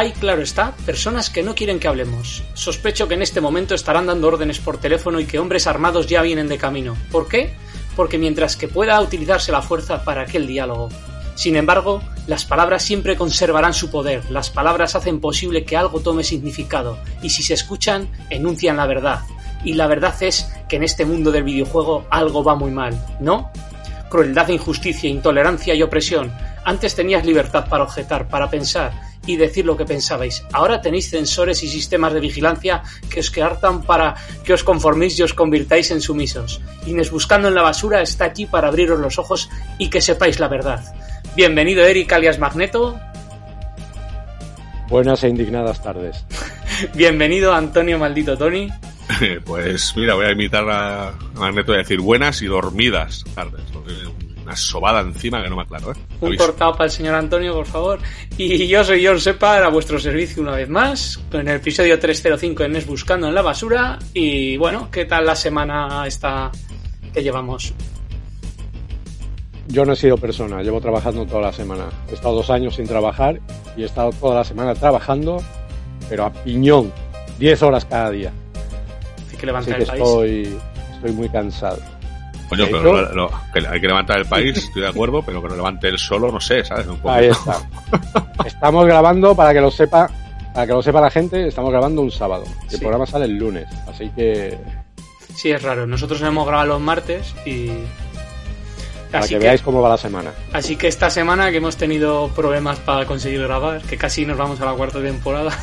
Hay, claro está, personas que no quieren que hablemos. Sospecho que en este momento estarán dando órdenes por teléfono y que hombres armados ya vienen de camino. ¿Por qué? Porque mientras que pueda utilizarse la fuerza para aquel diálogo. Sin embargo, las palabras siempre conservarán su poder, las palabras hacen posible que algo tome significado, y si se escuchan, enuncian la verdad. Y la verdad es que en este mundo del videojuego algo va muy mal, ¿no? Crueldad, injusticia, intolerancia y opresión. Antes tenías libertad para objetar, para pensar, y decir lo que pensabais. Ahora tenéis censores y sistemas de vigilancia que os hartan para que os conforméis y os convirtáis en sumisos. Inés Buscando en la Basura está aquí para abriros los ojos y que sepáis la verdad. Bienvenido Eric alias Magneto. Buenas e indignadas tardes. Bienvenido Antonio Maldito Tony. Pues mira, voy a imitar a Magneto y a decir buenas y dormidas tardes una sobada encima que no me aclaro. ¿eh? Un cortado para el señor Antonio, por favor. Y yo soy John Sepa, a vuestro servicio una vez más, en el episodio 305 en Es Buscando en la Basura. Y bueno, ¿qué tal la semana esta que llevamos? Yo no he sido persona, llevo trabajando toda la semana. He estado dos años sin trabajar y he estado toda la semana trabajando, pero a piñón, 10 horas cada día. Así que levantar el país. Estoy, estoy muy cansado. Coño, pero hay que levantar el país, estoy de acuerdo, pero que lo levante él solo, no sé, ¿sabes? Ahí está. Estamos grabando, para que lo sepa, para que lo sepa la gente, estamos grabando un sábado. El programa sale el lunes, así que... Sí, es raro. Nosotros hemos grabado los martes y... Para que, veáis cómo va la semana. Así que esta semana que hemos tenido problemas para conseguir grabar, que casi nos vamos a la cuarta temporada,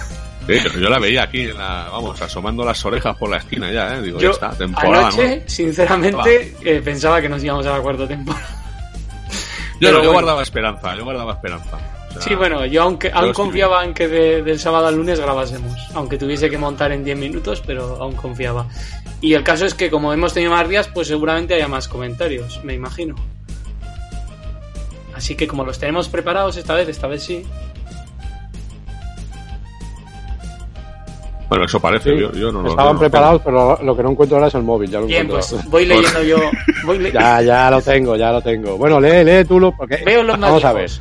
yo la veía aquí, vamos, asomando las orejas por la esquina ya, ¿eh? Digo, ya está, temporada. Anoche, sinceramente, eh, pensaba que nos íbamos a la cuarta temporada. Yo, guardaba esperanza, yo guardaba esperanza. sí, bueno, yo aunque aún confiaba en que del sábado al lunes grabásemos, aunque tuviese que montar en 10 minutos, pero aún confiaba. Y el caso es que como hemos tenido más días, pues seguramente haya más comentarios, me imagino. Así que como los tenemos preparados esta vez, esta vez sí, Bueno, eso parece, yo, no Estaban preparados, pero lo que no encuentro ahora es el móvil, ya lo Bien, pues voy leyendo yo. ya, ya lo tengo, ya lo tengo. Bueno, lee, lee tú, lo, porque Veo los vamos a ver.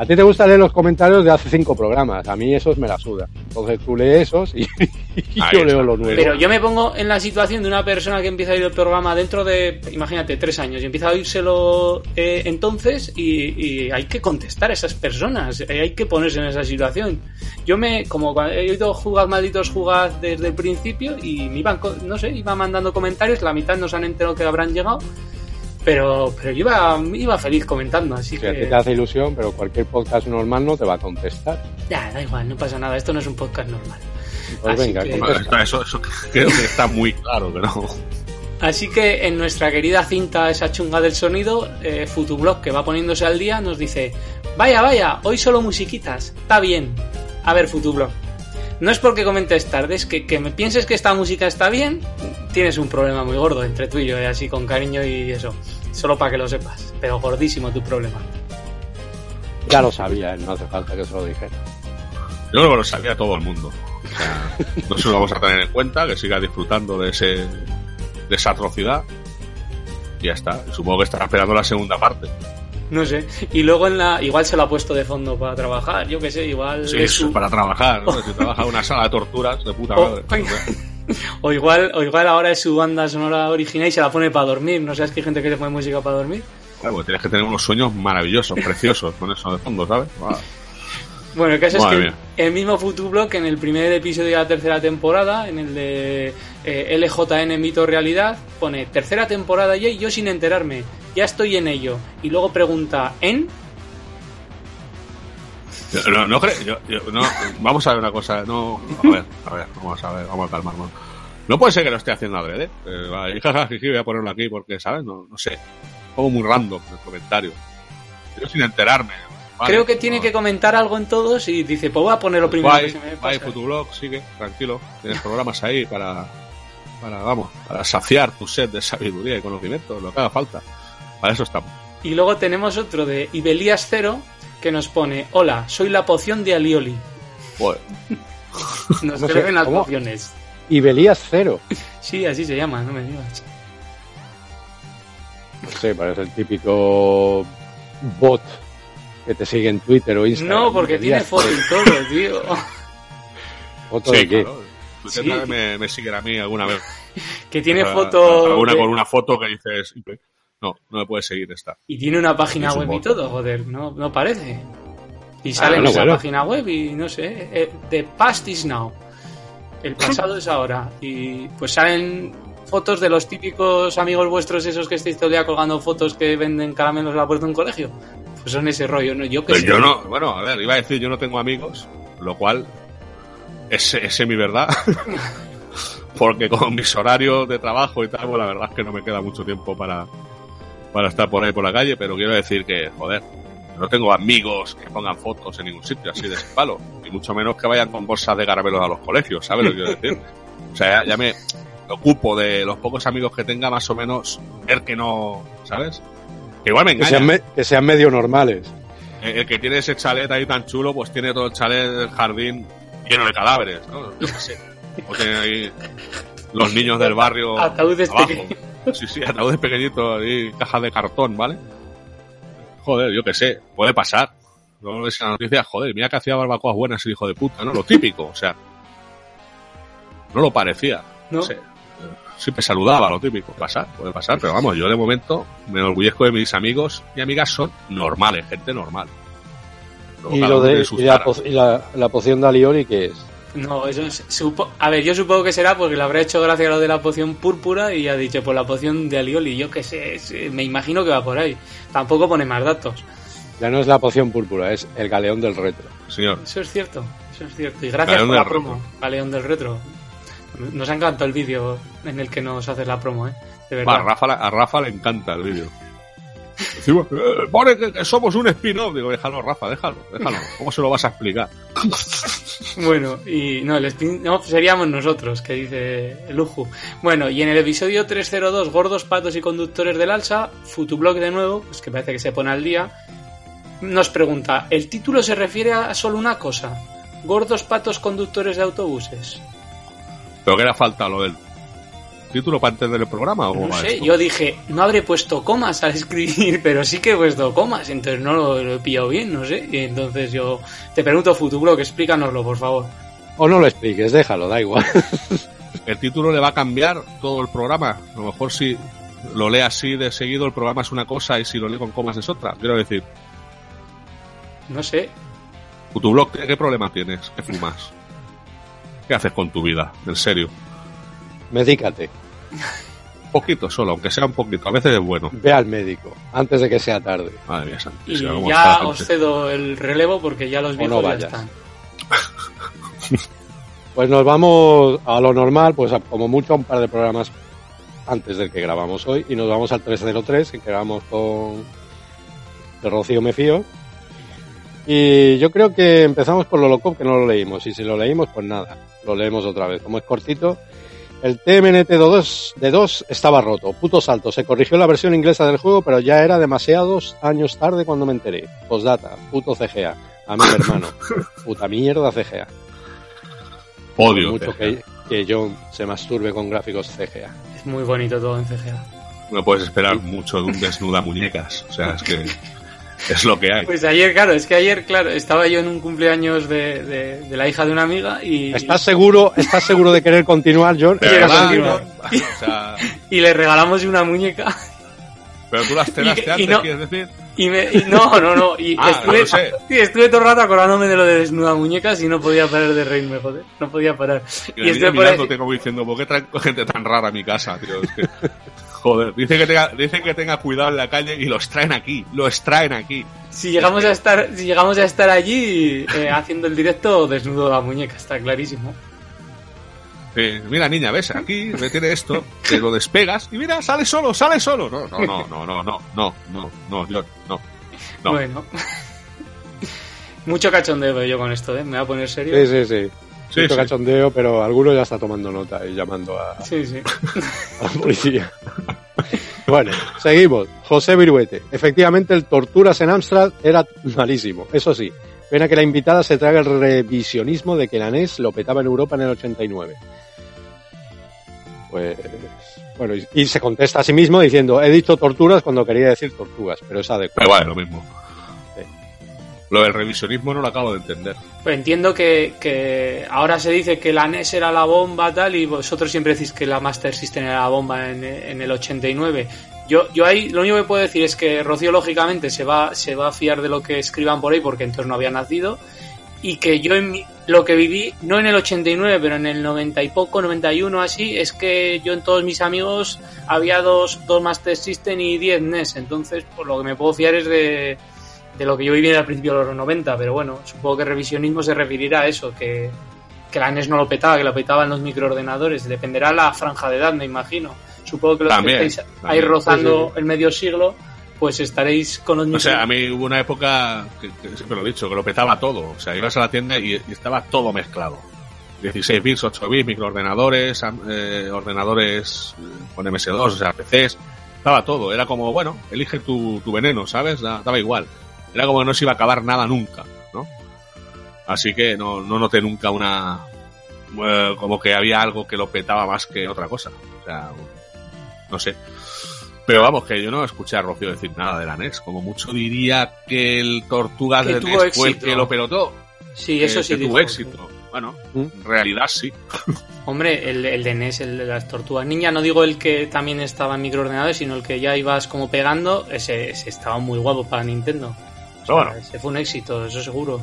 A ti te gusta leer los comentarios de hace cinco programas, a mí esos me la suda. Entonces tú lees esos y, yo leo los nuevos. Pero yo me pongo en la situación de una persona que empieza a ir el programa dentro de, imagínate, tres años y empieza a oírselo eh, entonces y, hay que contestar a esas personas, eh, hay que ponerse en esa situación. Yo me, como he oído jugad malditos jugad desde el principio y me iban, no sé, iba mandando comentarios, la mitad no se han enterado que habrán llegado pero, pero yo iba, iba feliz comentando, así que... te hace ilusión, pero cualquier podcast normal no te va a contestar. Ya, da igual, no pasa nada, esto no es un podcast normal. Pues venga, eso, eso, creo que está muy claro que no. Así que en nuestra querida cinta, esa chunga del sonido, eh, Futublog, que va poniéndose al día, nos dice: Vaya, vaya, hoy solo musiquitas, está bien. A ver, Futublog, no es porque comentes tarde, es que, que me pienses que esta música está bien, tienes un problema muy gordo entre tú y yo, eh, así con cariño y eso. Solo para que lo sepas, pero gordísimo tu problema. Ya lo sabía, no hace falta que se lo dijera. Yo creo que lo sabía todo el mundo. O sea, no se lo vamos a tener en cuenta, que siga disfrutando de ese de esa atrocidad. Y ya está. Supongo que estará esperando la segunda parte. No sé. Y luego en la. Igual se lo ha puesto de fondo para trabajar, yo qué sé, igual. Sí, para trabajar, ¿no? si trabaja en una sala de torturas, de puta madre. O, igual, o igual ahora es su banda sonora original y se la pone para dormir. ¿No sabes que hay gente que le pone música para dormir? Claro, pues tienes que tener unos sueños maravillosos, preciosos, con eso de fondo, ¿sabes? Bueno, el caso es que el mismo Futublock en el primer episodio de la tercera temporada, en el de eh, LJN Mito Realidad, pone tercera temporada y yo sin enterarme, ya estoy en ello. Y luego pregunta, ¿en? No, no, yo, no, vamos a ver una cosa, no, a ver, a ver, vamos a ver, vamos a calmarnos. No puede ser que lo esté haciendo adrede. Eh, voy a ponerlo aquí porque, ¿sabes? No, no sé. Pongo muy random el comentario. Yo sin enterarme. Creo que tiene que comentar algo en todos y dice, pues voy a ponerlo primero. Bye, bye, Futublog, sigue, tranquilo. Tienes programas ahí para, para, vamos, para saciar tu sed de sabiduría y conocimiento, lo que haga falta. Para eso estamos. Y luego tenemos otro de Ibelías Cero que nos pone: Hola, soy la poción de Alioli. Bueno. nos escriben las pociones. Ibelías Cero. sí, así se llama, no me digas. No sé, parece el típico bot que te sigue en Twitter o Instagram. No, porque tiene foto y todo, tío. ¿Foto de Sí, qué? claro. Sí. Me, me siguen a mí alguna vez. Que tiene Ah, foto. Alguna de- con una foto que dices, no, no me puedes seguir esta. Y tiene una página web y todo, joder, no, no parece. Y sale en bueno, esa bueno. página web y no sé, eh, The Past is Now. El pasado es ahora. Y pues salen fotos de los típicos amigos vuestros, esos que estáis todo el día colgando fotos que venden caramelos a la puerta de un colegio. Pues son ese rollo, ¿no? Yo que Pero sé. yo no, bueno, a ver, iba a decir, yo no tengo amigos, lo cual es, es semi verdad. Porque con mis horarios de trabajo y tal, pues la verdad es que no me queda mucho tiempo para, para estar por ahí por la calle, pero quiero decir que, joder, no tengo amigos que pongan fotos en ningún sitio así de ese palo, y mucho menos que vayan con bolsas de caramelos a los colegios, ¿sabes lo que quiero decir? O sea, ya, ya me ocupo de los pocos amigos que tenga, más o menos, ver que no, ¿sabes? Que igual me Que engaña. sean, me- que sean medio normales. El, el que tiene ese chalet ahí tan chulo, pues tiene todo el chalet del jardín lleno de cadáveres, ¿no? Yo qué sé. O tiene ahí los niños del barrio. Ataúdes abajo. Sí, sí, ataúdes pequeñitos y cajas de cartón, ¿vale? Joder, yo qué sé, puede pasar. Luego ves en la noticia, joder, mira que hacía barbacoas buenas el hijo de puta, ¿no? Lo típico, o sea. No lo parecía. ¿no? Sí. Siempre saludaba, lo típico. Pasar, puede pasar, pero vamos, yo de momento me enorgullezco de mis amigos y amigas son normales, gente normal. Luego Y, lo de, y la, taras. po- y la, la poción de alioli, ¿qué es? No, eso es. supo- a ver, yo supongo que será porque le habrá hecho gracia a lo de la poción púrpura y ha dicho, pues la poción de alioli. Yo qué sé, eh, me imagino que va por ahí. Tampoco pone más datos. Ya no es la poción púrpura, es el galeón del retro. Señor, Eso es cierto, eso es cierto. Y gracias Galeón por la promo, Galeón del Retro. Nos ha encantado el vídeo en el que nos haces la promo, ¿eh? De va, a, verdad. Rafa, a Rafa le encanta el vídeo. Decimos, "Eh, pone que, que somos un spin-off. Digo, déjalo, Rafa, déjalo, déjalo. ¿Cómo se lo vas a explicar? Bueno, y no, el spin-off seríamos nosotros, que dice Luju. Bueno, y en el episodio 302, Gordos, Patos y Conductores del Alsa, Futublog de nuevo, pues que parece que se pone al día, nos pregunta, ¿el título se refiere a solo una cosa? Gordos, Patos, Conductores de Autobuses. ¿Pero que era falta lo del título para entender el programa? ¿o No sé, esto? yo dije, no habré puesto comas al escribir, pero sí que he puesto comas, entonces no lo, lo he pillado bien, no sé. Y entonces yo te pregunto, Futublog, explícanoslo, por favor. O no lo expliques, déjalo, da igual. El título le va a cambiar todo el programa. A lo mejor si lo lee así de seguido, el programa es una cosa y si lo lee con comas es otra. Quiero decir, No sé, tu blog, ¿qué problema tienes? ¿Qué fumas? ¿Qué haces con tu vida? En serio. Medícate, Un poquito solo, aunque sea un poquito. A veces es bueno. ve al médico, antes de que sea tarde. Madre mía, Y santísima, está ya gente. os cedo el relevo porque ya los viejos no ya están. Pues nos vamos a lo normal, pues a- como mucho a un par de programas antes del que grabamos hoy, y nos vamos al 303, que grabamos con de Rocío Me Fío. Y yo creo que empezamos por lo loco, que no lo leímos, y si lo leímos, pues nada, lo leemos otra vez. Como es cortito, el TMNT 2 de 2 estaba roto, puto salto. Se corrigió la versión inglesa del juego, pero ya era demasiados años tarde cuando me enteré. Postdata, puto CGA. A mi hermano. Puta mierda CGA. Odio. mucho que, que John se masturbe con gráficos CGA. Es muy bonito todo en CGA. No puedes esperar mucho de un desnuda muñecas. O sea, es que es lo que hay. Pues ayer, claro, es que ayer, claro, estaba yo en un cumpleaños de, de- de la hija de una amiga y, ¿Estás seguro, ¿Estás seguro de querer continuar, John? Verdad, continuar. ¿no? O sea, y le regalamos una muñeca pero tú las cenaste Y- y antes, no- quieres decir. y me... y no, no, no. Y Ah, estuve, no estuve todo el rato acordándome de lo de desnuda muñecas y no podía parar de reírme, joder. No podía parar. Y Y viene por ahí- como diciendo, ¿por qué traen gente tan rara a mi casa, tío? Es que, joder, dicen que, tenga, dicen que tenga cuidado en la calle y los traen aquí, los traen aquí. Si llegamos a estar, si llegamos a estar allí eh, haciendo el directo, desnudo la muñeca, está clarísimo. Eh, mira, niña, ves, aquí me tiene esto, te lo despegas y mira, sale solo, sale solo. No, no, no, no, no, no, no, no, no, John, no. No. Bueno. Mucho cachondeo yo con esto, ¿eh? Me voy a poner serio. Sí, sí, sí. Sí, sí. cachondeo, pero alguno ya está tomando nota y llamando a, Sí, sí. a la policía. bueno, seguimos. José Viruete. Efectivamente, el Torturas en Amstrad era malísimo. Eso sí, pena que la invitada se traga el revisionismo de que la NES lo petaba en Europa en el 89. Pues, bueno, y, y se contesta a sí mismo diciendo, he dicho torturas cuando quería decir tortugas, pero es adecuado. igual, es lo mismo. Lo del revisionismo no lo acabo de entender. Pues entiendo que, que ahora se dice que la NES era la bomba tal y vosotros siempre decís que la Master System era la bomba en, en el 89. Yo, yo ahí lo único que puedo decir es que Rocío lógicamente se va, se va a fiar de lo que escriban por ahí porque entonces no había nacido y que yo en mi- lo que viví, no en el 89, pero en el 90 y poco, 91 así, es que yo en todos mis amigos había dos, dos Master System y 10 NES, entonces por lo que me puedo fiar es de, de lo que yo viví al principio de los 90, pero bueno, supongo que revisionismo se referirá a eso, que, que la NES no lo petaba, que lo petaban los microordenadores, dependerá la franja de edad, me imagino. Supongo que los También, que estáis ahí también. rozando Sí, sí, el medio siglo, pues estaréis con los O micro- sea, a mí hubo una época, que, que siempre lo he dicho, que lo petaba todo. O sea, ibas a la tienda y, y estaba todo mezclado. 16 bits, 8 bits, microordenadores, eh, ordenadores eh, con MS2, o sea, PCs. Estaba todo. Era como, bueno, elige tu, tu veneno, ¿sabes? Da- Daba igual. Era como que no se iba a acabar nada nunca, ¿no? Así que no, no noté nunca una... eh, como que había algo que lo petaba más que otra cosa. O sea, no sé. Pero vamos, que yo no escuché a Rocío decir nada de la NES. Como mucho diría que el Tortugas Que de NES fue el que lo pelotó. Sí, eso que- sí. que tuvo éxito. Bueno, ¿Mm? en realidad sí. Hombre, el, el de NES, el de las tortugas ninja, no digo el que también estaba en microordenadores, sino el que ya ibas como pegando, ese, ese estaba muy guapo para Nintendo. Pero bueno, Ese fue un éxito, eso seguro.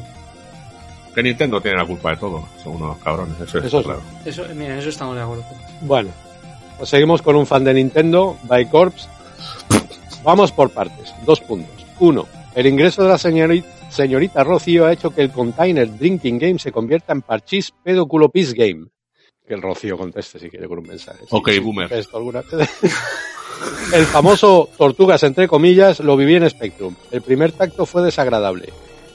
que Nintendo tiene la culpa de todo. Son unos cabrones, eso es Eso claro. Eso, mira, eso estamos de acuerdo. Bueno, pues seguimos con un fan de Nintendo, Bycorps. Vamos por partes. Dos puntos. Uno, el ingreso de la señorita, señorita Rocío ha hecho que el container Drinking Game se convierta en parchís pedóculo Peace Game. Que el Rocío conteste si quiere con un mensaje. Ok, Sí, boomer. esto alguna vez. el famoso Tortugas entre comillas lo viví en Spectrum. El primer tacto fue desagradable,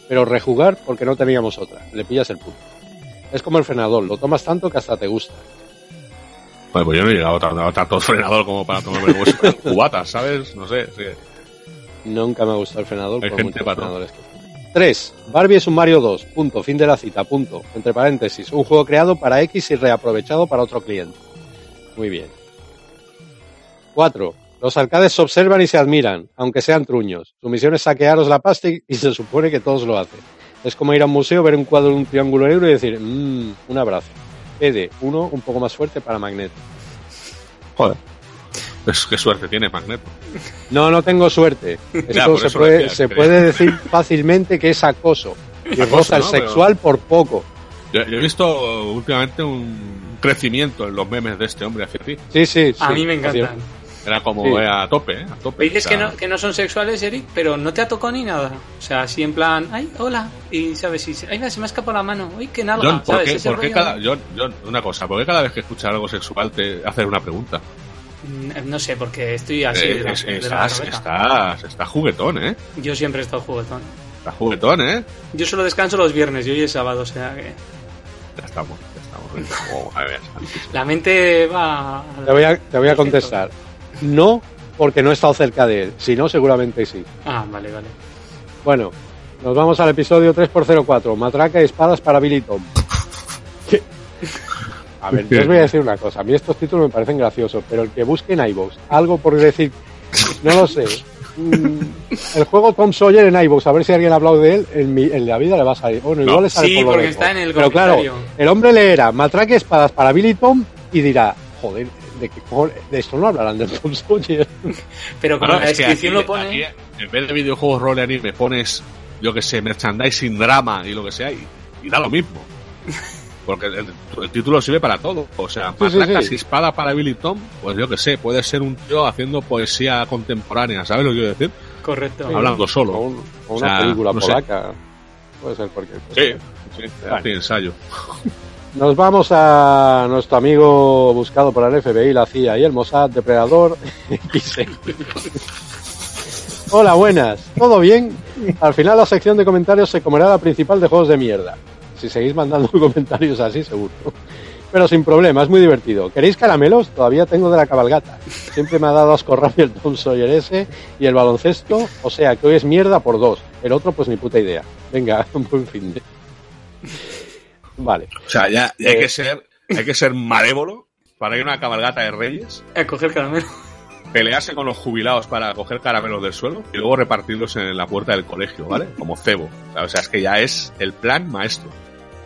pero rejugar porque no teníamos otra. Le pillas el punto. Es como el frenador, lo tomas tanto que hasta te gusta. Bueno, pues yo no he llegado tanto, tanto frenador como para tomarme cubatas, ¿sabes? No sé. sí. Nunca me ha gustado el frenador. Hay por gente muchos para todo. frenadores que- 3. Barbie es un Mario 2. Punto. Fin de la cita. Punto. Entre paréntesis. Un juego creado para X y reaprovechado para otro cliente. Muy bien. 4. Los arcades se observan y se admiran, aunque sean truños. Su misión es saquearos la pasta y- y se supone que todos lo hacen. Es como ir a un museo, ver un cuadro de un triángulo negro y decir, mmm, un abrazo. PD, uno un poco más fuerte para Magneto. Joder. Pues qué suerte tiene Magneto. No, no tengo suerte. Esto se, puede, decía, se puede decir fácilmente que es acoso. Y Acoso, roza el ¿no? Pero- sexual por poco. Yo, yo he visto últimamente un crecimiento en los memes de este hombre hacia ti. Sí, sí. A sí. mí me encantan. Era como Sí. a tope, ¿eh? A tope. Dices O que sea, no, que no son sexuales, Eric, pero no te ha tocado ni nada. O sea, así en plan, ay, hola. Y sabes, y, ay, se me ha escapado la mano. Uy, qué nalga. John, ¿por ¿sabes? qué, Ese por qué cada. John, John, una cosa, ¿por qué cada vez que escuchas algo sexual te haces una pregunta? Mm, No sé, porque estoy así. Eh, de la- es- de la estás, estás, estás juguetón, ¿eh? Yo siempre he estado juguetón. Estás juguetón, ¿eh? Yo solo descanso los viernes y hoy es sábado, o sea que Ya estamos, ya estamos. Oh, a ver, santísimo. la mente va. Te voy, a, te voy a contestar. No, porque no he estado cerca de él. Si no, seguramente sí. Ah, vale, vale. Bueno, nos vamos al episodio 3x04. Matraca y espadas para Billy Tom. ¿Qué? A ver, yo os voy a decir una cosa. A mí estos títulos me parecen graciosos, pero el que busque en iVoox algo por decir, no lo sé. Mm, El juego Tom Sawyer en iVoox, a ver si alguien ha hablado de él, en, mi- en la vida le va a salir. Bueno, igual le sale Sí, por lo porque está en el Pero claro, el hombre leerá Matraca y espadas para Billy Tom y dirá, joder, ¿de, cojones? de esto no hablarán del Tom Sawyer. Pero como Bueno, la es que descripción aquí- lo pone. aquí, en vez de videojuegos rol y anime pones, yo que sé, merchandising, drama y lo que sea, y, y da lo mismo. Porque el, el título sirve para todo. O sea, Sí, sí, matracas sí. y espada para Billy Tom, pues yo que sé, puede ser un tío haciendo poesía contemporánea, ¿sabes lo que quiero decir? Correcto. Hablando O, solo. un- o O una sea, película no sé. polaca. Puede ser cualquier cosa. Sí, sí, ensayo. Nos vamos a nuestro amigo buscado por el FBI, la CIA y el Mossad, Depredador. Hola, buenas. ¿Todo bien? Al final la sección de comentarios se comerá la principal de juegos de mierda. Si seguís mandando comentarios así, seguro. Pero sin problema, es muy divertido. ¿Queréis caramelos? Todavía tengo de la cabalgata. Siempre me ha dado asco rabia el Tom Sawyer ese y el baloncesto. O sea, que hoy es mierda por dos. El otro, pues ni puta idea. Venga, un buen fin de... Vale. O sea, ya, ya hay Eh. que ser, hay que ser malévolo para ir a una cabalgata de reyes A coger caramelo. pelearse con los jubilados para coger caramelos del suelo y luego repartirlos en la puerta del colegio, ¿vale? Como cebo. O sea, es que ya es el plan maestro.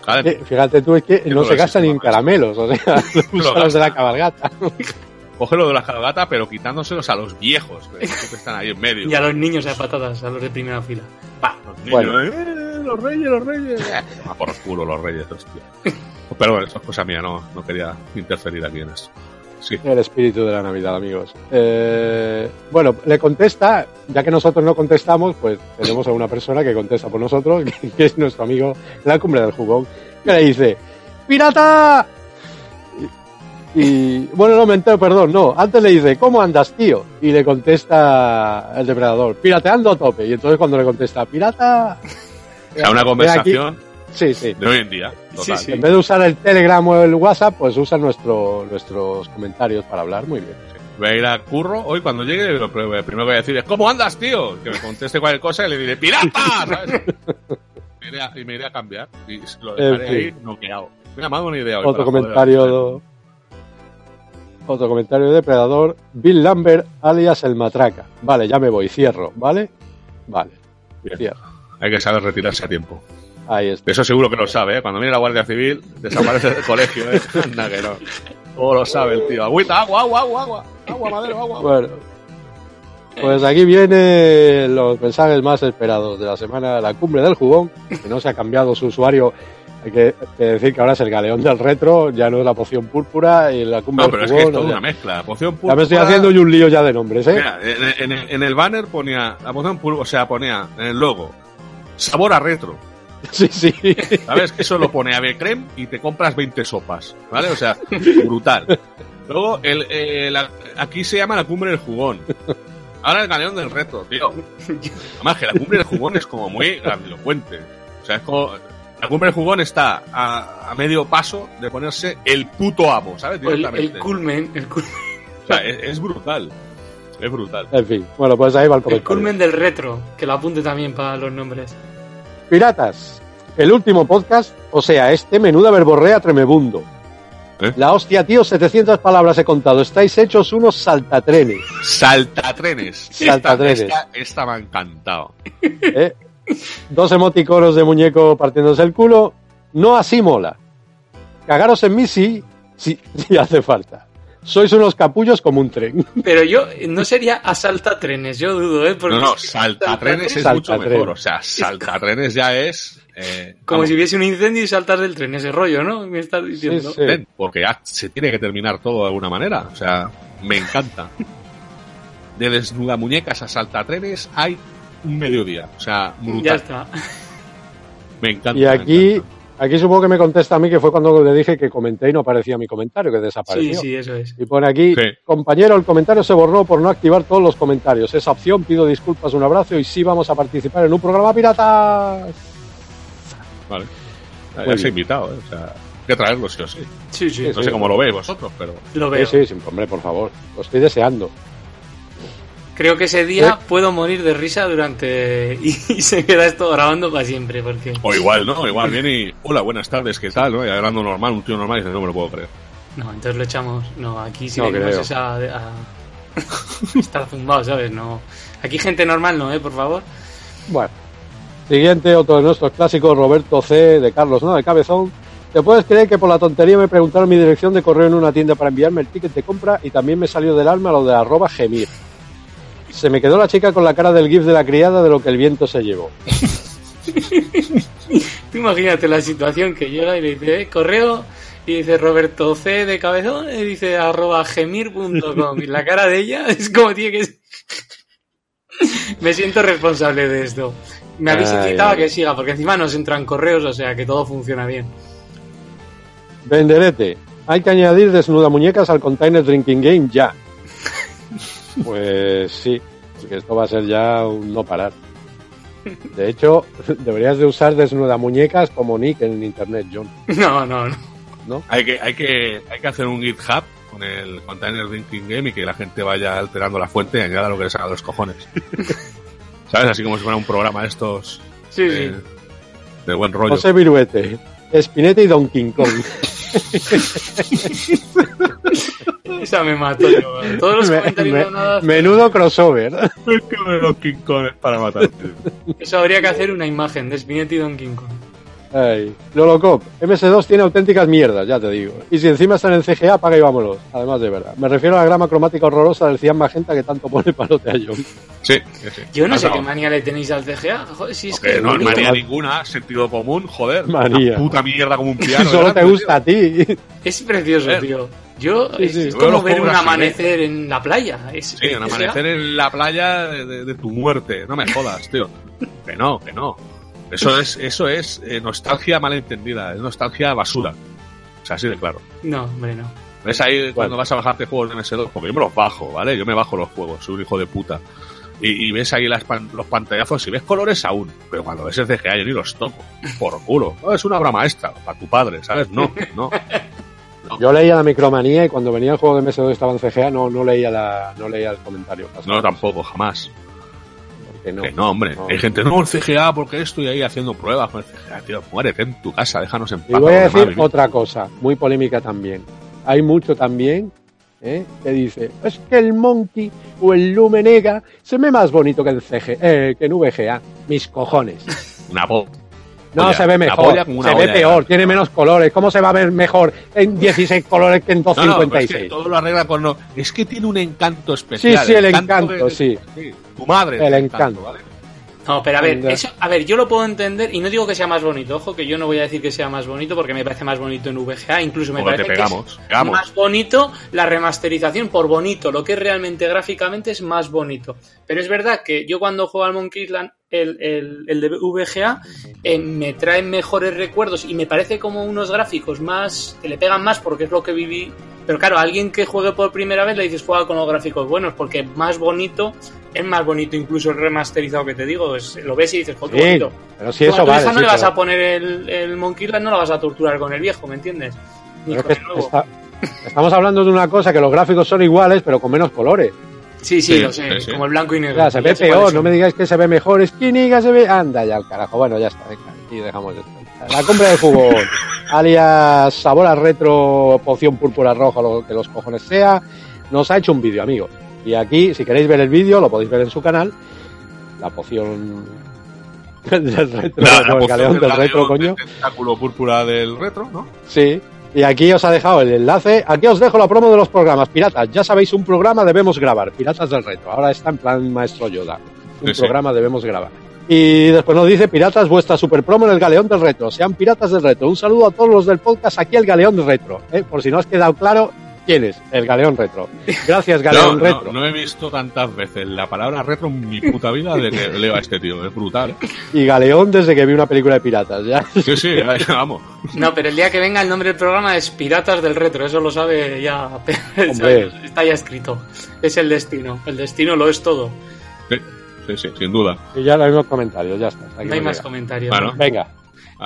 ¿vale? Eh, Fíjate tú, es que no se que gasta sí, ni en caramelos, o sea, usa los de la cabalgata. Coge lo de la cabalgata, pero quitándoselos a los viejos, que que están ahí en medio. Y a los niños a patadas, a los de primera fila. Pa. Los niños, Bueno. "Eh, los reyes, los reyes. Eh, toma por culo los reyes, hostia. Pero bueno, eso es cosa mía, no, no quería interferir aquí en esto. Sí. El espíritu de la Navidad, amigos. Eh, bueno, le contesta, ya que nosotros no contestamos, pues tenemos a una persona que contesta por nosotros, que, que es nuestro amigo de la cumbre del jugón, que le dice, ¡Pirata! Y, y- bueno, no me entero, perdón, no. Antes le dice, ¿cómo andas, tío? Y le contesta el depredador, pirateando a tope. Y entonces cuando le contesta, ¡Pirata! O sea, una conversación Sí, sí. de hoy en día. Total. Sí, sí. En vez de usar el Telegram o el WhatsApp, pues usa nuestro, nuestros comentarios para hablar. Muy bien. Voy a ir a curro hoy cuando llegue. Lo primero que voy a decir es: ¿Cómo andas, tío? Que me conteste cualquier cosa y le diré: ¡Pirata! ¿sabes? Me iré a- y me iré a cambiar. Y lo dejaré ahí noqueado. Mira, me ha dado una idea. hoy Otro comentario. Otro comentario de depredador. Bill Lambert, alias el matraca. Vale, ya me voy, cierro, ¿vale? Vale, Bien. cierro. Hay que saber retirarse a tiempo. Ahí está. Eso seguro que lo sabe, ¿eh? Cuando viene la Guardia Civil, desaparece del colegio, ¿eh? Anda que no. Todo lo sabe el tío. Agüita, agua, agua, agua, agua. Agua, madero, agua. Bueno. Pues aquí vienen los mensajes más esperados de la semana, la cumbre del jugón, que no se ha cambiado su usuario. Hay que, que decir que ahora es el galeón del retro, ya no es la poción púrpura y la cumbre No, pero es que es toda o una mezcla. Poción ya me estoy púrpura- haciendo yo un lío ya de nombres, ¿eh? Mira, en, en- en el banner ponía, la poción púrpura, o sea, ponía en el logo, sabor a retro. Sí, sí. ¿Sabes? Que eso lo pone a Creme y te compras 20 sopas. ¿Vale? O sea, brutal. Luego, el, eh, la- aquí se llama la cumbre del jugón. Ahora el galeón del reto, tío. Además que la cumbre del jugón es como muy grandilocuente. O sea, es como... La cumbre del jugón está a, a medio paso de ponerse el puto amo, ¿sabes? El, Directamente. el culmen, el, cul- O sea, es, es brutal. Es brutal. En fin, bueno, pues ahí va el el comentario. culmen del retro, que lo apunte también para los nombres. Piratas, el último podcast, o sea, este menuda verborrea tremebundo. ¿Eh? La hostia, tío, 700 palabras he contado. Estáis hechos unos saltatrenes. Saltatrenes. Saltatrenes. Esta, esta, esta me ha encantado. ¿eh? Dos emoticonos de muñeco partiéndose el culo. No así mola. Cagaros en mí sí, sí, sí hace falta. Sois unos capullos como un tren. Pero yo no sería asalta trenes, yo dudo, ¿eh? Porque No, no, saltatrenes es mucho mejor. O sea, saltatrenes ya es. eh, Como vamos, si hubiese un incendio y saltas del tren, ese rollo, ¿no? Me estás diciendo. sí. ven, Porque ya se tiene que terminar todo de alguna manera. O sea, me encanta. De desnuda muñecas a saltatrenes hay un mediodía. O sea, Ya brutal. está. Me encanta. Y me aquí, encanta. Aquí supongo que me contesta a mí que fue cuando le dije que comenté y no aparecía mi comentario, que Sí, desapareció. sí, eso es. Y pone aquí, Sí. compañero, el comentario se borró por no activar todos los comentarios. Esa opción, pido disculpas, un abrazo y sí vamos a participar en un programa piratas. Vale. Ya, Muy ya se ha bien. invitado, ¿eh? O sea, hay que traerlo sí o sí. Sí, sí, Sí, No sé cómo lo veis vosotros, pero. lo Sí, veo. sí, sí, hombre, por favor. Lo estoy deseando. Creo que ese día ¿Eh? puedo morir de risa durante... Y, y se queda esto grabando para siempre, porque... O igual, ¿no? Igual viene y. Hola, buenas tardes, ¿qué tal? ¿no? Y hablando normal, un tío normal y dices, no me lo puedo creer. No, entonces lo echamos... No, aquí sí No esa... A... Estar zumbado, ¿sabes? No... Aquí gente normal no, ¿eh? Por favor. Bueno. Siguiente, otro de nuestros clásicos, Roberto C. de Carlos, ¿no? De Cabezón. ¿Te puedes creer que por la tontería me preguntaron mi dirección de correo en una tienda para enviarme el ticket de compra y también me salió del alma lo de arroba gemir? Se me quedó la chica con la cara del gif de la criada de lo que el viento se llevó. Tú imagínate la situación que llega y le dice, "Eh, correo, y dice Roberto C de cabezón, y dice arroba gemir.com. Y la cara de ella es como tiene que ser. Me siento responsable de esto. Me habéis Ay, incitado a que siga, porque encima nos entran correos, o sea que todo funciona bien. Venderete. Hay que añadir desnuda muñecas al container drinking game ya. Pues sí, porque esto va a ser ya un no parar. De hecho, deberías de usar desnuda muñecas como nick en internet, John. No, no, no. Hay que, hay que, hay que hacer un GitHub con el container drinking game y que la gente vaya alterando la fuente y añada lo que les haga los cojones. ¿Sabes? Así como si fuera un programa de estos Sí, de, sí. de buen rollo. José Viruete, Spinetta y Don King Kong. Esa me mató yo. Todos los Me- comentarios me- no nada. menudo crossover. Es que me los King Kong es para matar. Eso habría que hacer una imagen de Spinetti y Don King Kong. Ay, Lolocop, MS2 tiene auténticas mierdas, ya te digo. Y si encima están en CGA, apaga y vámonos. Además de verdad. Me refiero a la grama cromática horrorosa del cian magenta que tanto pone palote a John. Sí, sí, sí. Yo no sé qué manía le tenéis al CGA. Joder, si es Que que. no manía ninguna, sentido común, joder. Manía. Una puta mierda como un piano. Solo te gusta a ti. Es precioso, Eh. tío. Yo, Sí, es, sí. como ver un así, amanecer en la playa. Es. Sí, un amanecer en la playa de, de- de tu muerte. No me jodas, tío. Que no, que no. Eso es, eso es eh, nostalgia malentendida, es nostalgia basura. O sea, así de claro. No, hombre, no. ¿Ves ahí cuando vas a bajarte juegos de MS2? Porque yo me los bajo, ¿vale? Yo me bajo los juegos, soy un hijo de puta. Y, y ves ahí las pan- los pantallazos y ves colores aún. Pero cuando ves el CGA yo ni los toco. Por culo. No, es una obra maestra para tu padre, ¿sabes? No, no. Yo leía la micromanía y cuando venía el juego de MS2 estaba en CGA, no, no leía la, no leía el comentario. No, tampoco, jamás. No. Que no, hombre. No. Hay gente, no, el CGA, porque estoy ahí haciendo pruebas con el CGA, tío. Muérete en tu casa, déjanos en Y paz. voy a decir otra cosa, muy polémica también. Hay mucho también ¿eh? que dice, es que el Monkey o el Lumenega se ve más bonito que el CG, eh, que en VGA. Mis cojones. Una po- No Polla, se ve mejor, se ve peor, tiene menos colores. ¿Cómo se va a ver mejor en 16 colores que en No, no, pero es 256? que todo lo arregla con no. Es que tiene un encanto sí, especial. sí, el encanto, sí. sí, Tu madre. El encanto. ¿vale? No, pero a ver, eso, a ver, yo lo puedo entender y no digo que sea más bonito, ojo, que yo no voy a decir que sea más bonito porque me parece más bonito en VGA, incluso me parece que es pegamos. más bonito la remasterización por bonito, lo que es realmente gráficamente es más bonito. Pero es verdad que yo cuando juego al Monkey Island, el, el, el de VGA, eh, me trae mejores recuerdos y me parece como unos gráficos más, que le pegan más porque es lo que viví. Pero claro, a alguien que juegue por primera vez le dices juega con los gráficos buenos porque más bonito, es más bonito incluso el remasterizado que te digo, es- lo ves y dices, joder, Sí, bonito. pero si eso vale. no sí, le vas pero- a poner el, el Monkey Island, no la vas a torturar con el viejo, ¿me entiendes? Ni con el nuevo. está- estamos hablando de una cosa que los gráficos son iguales, pero con menos colores. Sí, sí, Sí, lo sé, sí, sí. como el blanco y negro. sea, se ve peor, no me digáis que se ve mejor, es que niga se ve. Anda ya al carajo. Bueno, ya está, venga, y dejamos esto. La compra de fútbol, alias sabor a retro, poción púrpura roja, lo que los cojones sea, nos ha hecho un vídeo, amigos. Y aquí, si queréis ver el vídeo, lo podéis ver en su canal. La poción del retro, no, el galeón del retro, galeón coño. del tentáculo púrpura del retro, ¿no? Sí. Y aquí os ha dejado el enlace. Aquí os dejo la promo de los programas. Piratas, ya sabéis, un programa debemos grabar. Piratas del Retro. Ahora está en plan Maestro Yoda. Un Sí, sí. programa debemos grabar. Y después nos dice, Piratas, vuestra super promo en el Galeón del Retro. Sean Piratas del Retro. Un saludo a todos los del podcast aquí el Galeón del Retro. ¿eh? Por si no has quedado claro, ¿quién es? El Galeón Retro. Gracias, Galeón no, Retro. no he visto tantas veces la palabra retro en mi puta vida de que leo a este tío. Es brutal. ¿eh? Y Galeón desde que vi una película de piratas. ¿ya? Sí, sí, vamos. No, pero el día que venga el nombre del programa es Piratas del Retro, eso lo sabe ya. Hombre. Está ya escrito. Es el destino. El destino lo es todo. Sí, sí, sí, sin duda. Y ya no hay más comentarios, ya está. Aquí No hay más comentarios. Venga.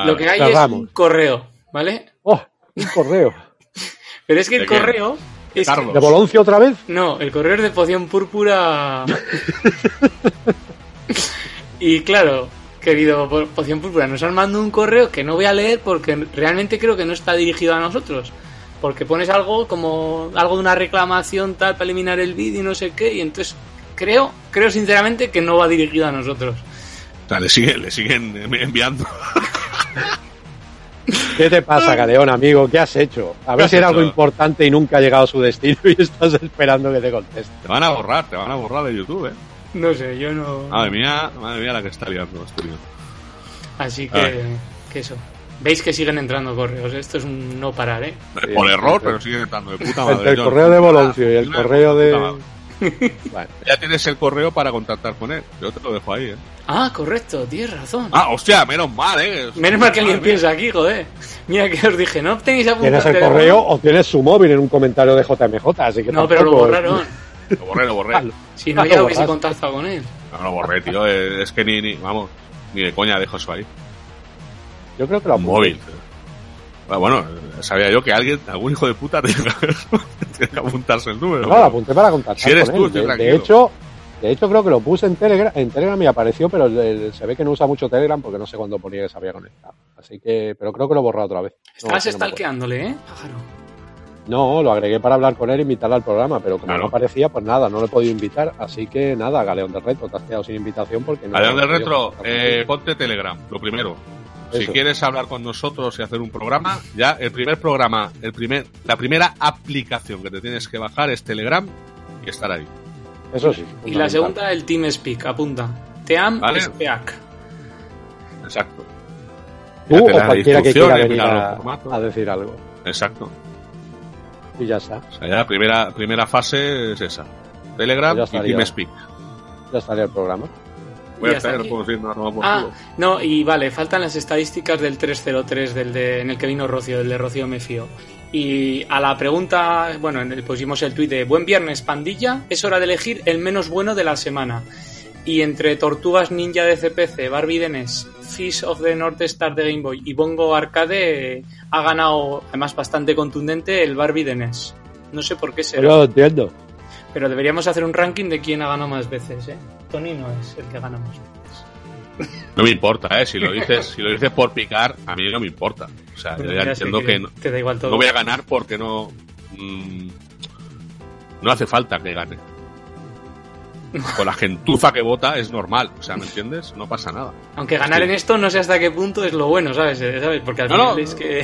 Lo que hay es un correo, ¿vale? Oh, un correo. Pero es que el ¿De correo. Es que- Carlos. ¿De Boloncio otra vez? No, el correo es de poción púrpura. y claro, querido po- poción púrpura, nos han mandado un correo que no voy a leer porque realmente creo que no está dirigido a nosotros. Porque pones algo como algo de una reclamación tal para eliminar el vídeo y no sé qué, y entonces creo, creo sinceramente que no va dirigido a nosotros. O sea, le siguen, le siguen enviando. ¿Qué te pasa, Galeón, amigo? ¿Qué has hecho? A ¿Qué ver si era algo importante y nunca ha llegado a su destino y estás esperando que te conteste. Te van a borrar, te van a borrar de YouTube, ¿eh? No sé, yo no. Madre mía, madre mía la que está liando tío. Así que, que eso. Veis que siguen entrando correos. Esto es un no parar, ¿eh? Por error, pero sigue entrando de puta madre. Entre el correo de Boloncio y el correo de... Ya tienes el correo para contactar con él. Yo te lo dejo ahí, ¿eh? Ah, correcto, tienes razón. Ah, hostia, menos mal, ¿eh? Menos mal que alguien piensa aquí, joder. Mira que os dije, no tenéis apuntado tienes el correo o tienes su móvil en un comentario de JMJ, así que No, pero lo tampoco- borraron. Lo borré, lo borré. Si no, ya hubiese contactado con él. No, lo borré, tío. Es que ni, ni, vamos, ni de coña dejo eso ahí. Yo creo que lo Un apunté. móvil. Ah, Bueno, sabía yo que alguien, algún hijo de puta, tenía que, apuntarse el número. No, lo apunté para contactar Si eres con tú, De, de hecho, de hecho creo que lo puse en Telegram, en Telegram y apareció, pero el- se ve que no usa mucho Telegram porque no sé cuándo ponía que se había conectado. Así que, pero creo que lo he borrado otra vez. Estás no stalkeándole, ¿eh, pájaro? No, lo agregué para hablar con él e invitarle al programa, pero como Claro. no aparecía, pues nada, no lo he podido invitar. Así que nada, Galeón del Retro, te has quedado sin invitación porque no. Adrián del Retro, eh, ponte Telegram, lo primero. Si Eso. quieres hablar con nosotros y hacer un programa, ya el primer programa, el primer, la primera aplicación que te tienes que bajar es Telegram y estar ahí. Eso sí. Y la segunda, el TeamSpeak, apunta. Team Vale. Speak. Exacto. Tú Fíjate o cualquiera que quiera venir a, decir algo. Exacto. Y ya está. O sea, ya la primera, primera fase es esa. Telegram Ya y. TeamSpeak. Ya estaría el programa. Voy Y a hasta estar, no puedo decir no, Ah, culo. no, y vale, faltan las estadísticas del 303 del de, en el que vino Rocío, del de Rocío me fío. Y a la pregunta, bueno, en el, pusimos el tuit de Buen viernes, pandilla, es hora de elegir el menos bueno de la semana. Y entre Tortugas Ninja de CPC, Barbie de NES, Fish of the North Star de Game Boy y Bongo Arcade, ha ganado, además bastante contundente, el Barbie de NES. No sé por qué será, Yo lo entiendo. Pero deberíamos hacer un ranking de quién ha ganado más veces, ¿eh? Tony no es el que gana más veces. No me importa, ¿eh? Si lo dices, si lo dices por picar, a mí no me importa. O sea, yo ya entiendo que no, te da igual todo. no voy a ganar porque no. mm, no hace falta que gane. Con la gentuza que vota es normal, o sea, ¿me entiendes? No pasa nada. Aunque ganar Sí. en esto no sé hasta qué punto es lo bueno, ¿sabes? Eh, ¿Sabes? Porque al No, final no. es que...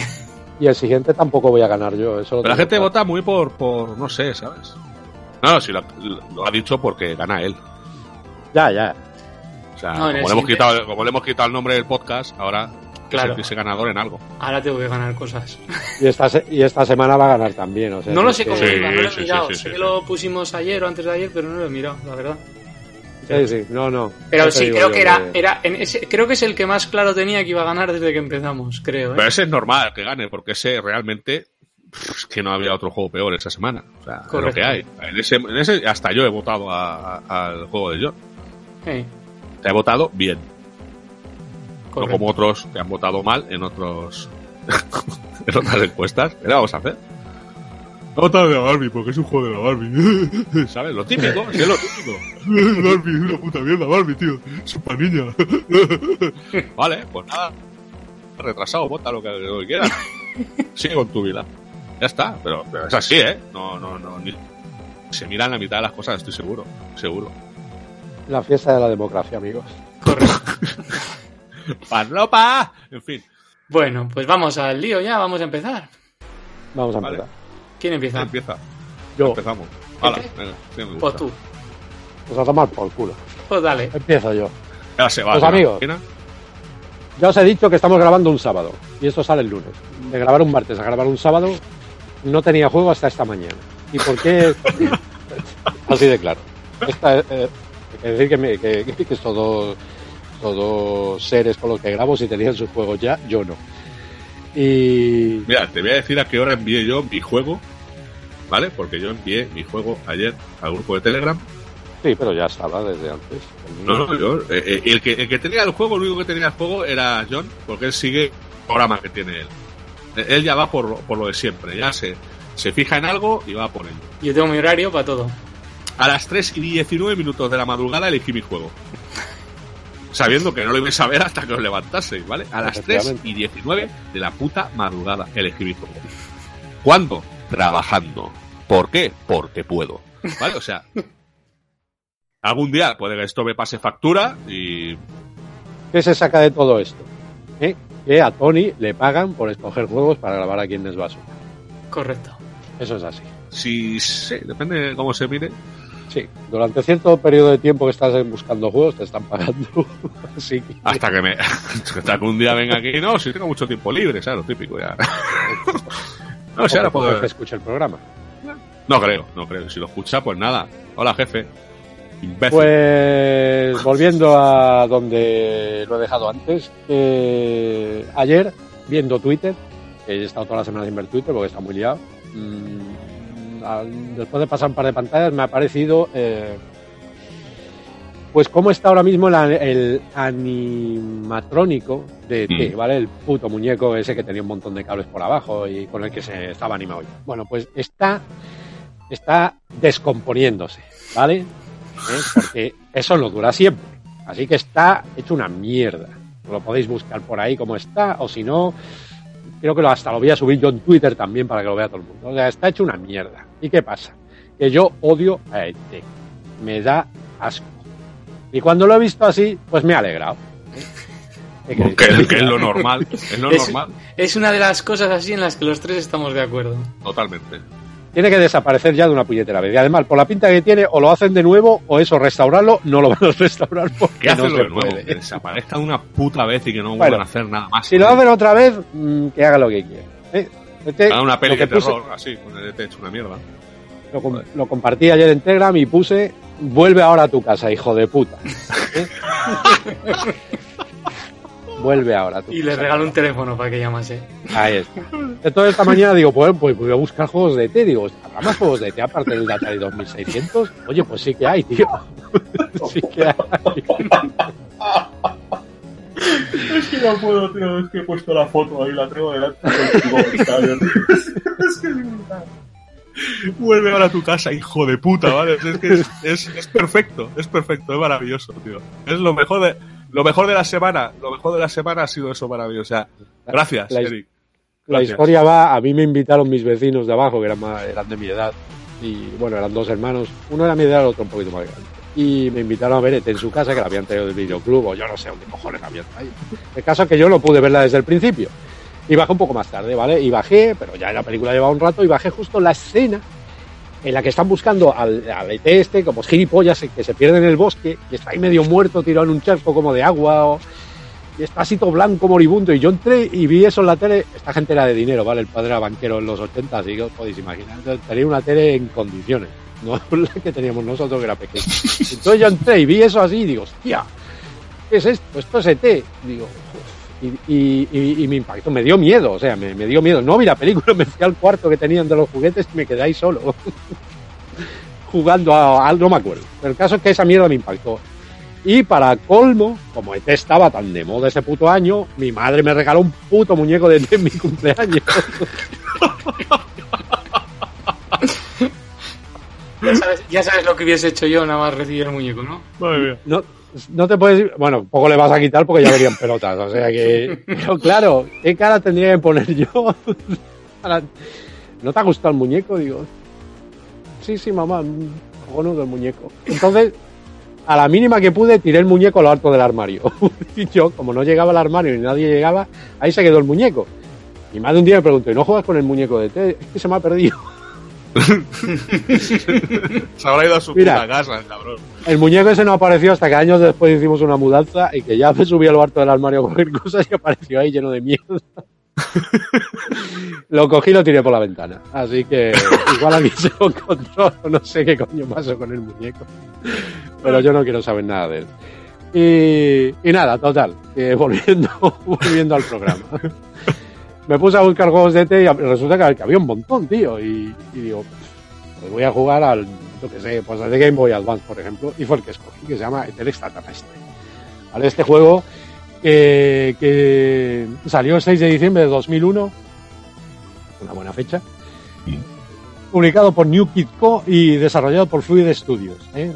Y el siguiente tampoco voy a ganar yo. Eso Pero la gente claro. vota muy por, por, no sé, ¿sabes? No, no, si lo, lo ha dicho porque gana él. Ya, ya. O sea, No, como, le hemos siguiente- quitado, como le hemos quitado el nombre del podcast, ahora Claro. sentirse ganador en algo. Ahora tengo que ganar cosas. Y esta, se- y esta semana va a ganar también. O sea, No lo sé cómo Sí, iba, no lo he sí, mirado. sí, sí, sé sí, que sí. lo pusimos ayer o antes de ayer, pero no lo he mirado, la verdad. Sí, sí, no, no. Pero sí, creo yo que era, era en ese- creo que es el que más claro tenía que iba a ganar desde que empezamos, creo. ¿eh? Pero ese es normal que gane, porque ese realmente es que no había otro juego peor esa semana. O sea, es lo que hay. En ese, en ese hasta yo he votado a- a- al juego de John. Eh, Te he votado bien, correcto. no como otros que han votado mal en otros en otras encuestas. ¿Qué le vamos a hacer? He votado de la Barbie porque es un juego de la Barbie. ¿Sabes? Lo típico, sí, es lo típico. Barbie es una puta mierda, Barbie, tío. Es una niña. vale, pues nada. Retrasado, vota lo que, lo que quieras. Sigue con tu vida. Ya está, pero, pero es así, ¿eh? No, no, no. ni- se miran la mitad de las cosas, estoy seguro. Seguro. La fiesta de la democracia, amigos. Correcto. ¡Parlopa! En fin. Bueno, pues vamos al lío ya, vamos a empezar. Vamos a Vale. empezar. ¿Quién empieza? Empieza. Yo, Empezamos. Hala, venga, sí me gusta. Pues tú. pues a tomar por culo. Pues dale. Empiezo yo. Ya se va. Pues, amigos. Ya os he dicho que estamos grabando un sábado y esto sale el lunes. De grabar un martes a grabar un sábado no tenía juego hasta esta mañana. ¿Y por qué? Así de claro. Esta, eh, hay que decir que, me- que, que estos dos, estos dos seres con los que grabo, si tenían sus juegos ya, yo no. Y Mira, te voy a decir a qué hora envié yo mi juego, ¿vale? Porque yo envié mi juego ayer al grupo de Telegram. sí, pero ya estaba desde antes. No, no, yo, eh, eh, el, que, el que tenía el juego, el único que tenía el juego era John, porque él sigue el programa que tiene él. Él ya va por, lo- por lo de siempre, ya se, se fija en algo y va por ello. Yo tengo mi horario para todo. A las 3 y 19 minutos de la madrugada elegí mi juego. Sabiendo que no lo ibais a ver hasta que os levantaseis, ¿vale? A las 3 Efectivamente. y 19 de la puta madrugada elegí mi juego. ¿Cuándo? Trabajando. ¿Por qué? Porque puedo. ¿Vale? O sea, algún día puede que esto me pase factura y ¿Qué se saca de todo esto? ¿Eh? Que a Tony le pagan por escoger juegos para grabar aquí en Desvaso. Correcto. Eso es así. si sí, depende de cómo se mire. Sí, durante cierto periodo de tiempo que estás buscando juegos te están pagando. Así que Hasta que me hasta que un día venga aquí, no, si tengo mucho tiempo libre, ¿sabes? Lo típico ya. No, si ahora puedo, jefe escuche el programa. No creo, no creo. Si lo escucha, pues nada. Hola, jefe. Imbécil. Pues volviendo a donde lo he dejado antes, eh, ayer viendo Twitter, he estado toda la semana sin ver Twitter porque está muy liado, mm, al- después de pasar un par de pantallas me ha parecido eh, pues cómo está ahora mismo la- el animatrónico de T, Mm. ¿vale? El puto muñeco ese que tenía un montón de cables por abajo y con el que se estaba animado. Bueno, pues está, está descomponiéndose, ¿vale? ¿Eh? Porque eso no dura siempre. Así que está hecho una mierda. Lo podéis buscar por ahí como está, o si no, creo que hasta lo voy a subir yo en Twitter también para que lo vea todo el mundo. O sea, está hecho una mierda. ¿Y qué pasa? Que yo odio a ET. Me da asco. Y cuando lo he visto así, pues me ha alegrado. ¿Qué queréis? Que, que es lo normal. Es lo Es, normal. es una de las cosas así en las que los tres estamos de acuerdo. Totalmente. Tiene que desaparecer ya de una puñetera vez. Y además, por la pinta que tiene, o lo hacen de nuevo, o eso, restaurarlo, no lo van a restaurar porque Que no se de nuevo. puede. Que desaparezca una puta vez y que no Bueno, vuelvan a hacer nada más. Si lo hacen otra vez, mm, que haga lo que quiera. ¿eh? Este, una peli de puse- terror, así, con el ET hecho una mierda. Lo, com- lo compartí ayer en Telegram y puse vuelve ahora a tu casa, hijo de puta. ¿Eh? vuelve ahora tu Y casa. regalo un teléfono para que llamase. Ahí está. Entonces esta mañana digo, pues, pues voy a buscar juegos de ET. Digo, ¿habrá más juegos de ET aparte del de Atari 2600? Oye, pues sí que hay, tío. sí que hay. Es que no puedo, tío. Es que he puesto la foto ahí, la tengo delante. es que es brutal. Vuelve ahora a tu casa, hijo de puta, ¿vale? Es que es, es- es perfecto, es perfecto, es maravilloso, tío. Es lo mejor de, lo mejor de la semana, lo mejor de la semana ha sido eso maravilloso. O sea, gracias, La Eric. La Gracias. historia va, a mí me invitaron mis vecinos de abajo, que eran, más- eran de mi edad, y bueno, eran dos hermanos, uno era mi edad, el otro un poquito más grande. Y me invitaron a ver ET en su casa, que la habían traído del videoclub, o yo no sé dónde cojones la habían traído. El caso es que yo no pude verla desde el principio. Y bajé un poco más tarde, ¿vale? Y bajé, pero ya la película llevaba un rato, y bajé justo la escena en la que están buscando al, al ET este, como gilipollas, que se pierde en el bosque, y está ahí medio muerto, tirado en un charco como de agua, o, y está así todo blanco, moribundo. Y yo entré y vi eso en la tele. Esta gente era de dinero, ¿vale? El padre era banquero en los 80, así que os podéis imaginar. Tenía una tele en condiciones, no la que teníamos nosotros, que era pequeña. Entonces yo entré y vi eso así y digo, hostia, ¿qué es esto? Esto es ET. Digo, y, y, me impactó, me dio miedo, o sea, me, me dio miedo. No vi la película, me fui al cuarto que tenían de los juguetes y me quedé ahí solo. Jugando a, a- no me acuerdo. Pero el caso es que esa mierda me impactó. Y para colmo, como ET estaba tan de moda ese puto año, mi madre me regaló un puto muñeco de ET en mi cumpleaños. Ya sabes, ya sabes lo que hubiese hecho yo nada más recibir el muñeco, ¿no? Madre mía. No, no te puedes. Bueno, poco le vas a quitar porque ya verían pelotas. O sea que. Pero claro, ¿qué cara tendría que poner yo? Para- ¿No te ha gustado el muñeco? Digo. Sí, sí, mamá. Cojonudo el muñeco. Entonces, a la mínima que pude, tiré el muñeco a lo alto del armario. y yo, como no llegaba al armario y nadie llegaba, ahí se quedó el muñeco. Y más de un día me preguntó, ¿y no juegas con el muñeco de té? Es que se me ha perdido. Se habrá ido a su puta casa, el cabrón. El muñeco ese no apareció hasta que años después hicimos una mudanza y que ya me subí al harto del armario a coger cosas y apareció ahí lleno de mierda. lo cogí y lo tiré por la ventana. Así que igual alguien se lo encontró, no sé qué coño pasó con el muñeco. Pero yo no quiero saber nada de él. Y, y nada, total, volviendo, volviendo al programa. Me puse a buscar juegos de té y resulta que había un montón, tío. Y, y digo, pues voy a jugar al, yo que sé, pues al de Game Boy Advance, por ejemplo, y fue el que escogí, que se llama Etel Extraterrestre. ¿Vale? Este juego que, que salió el 6 de diciembre de 2001, una buena fecha, publicado por New Kid Co. y desarrollado por Fluid Studios. ¿eh?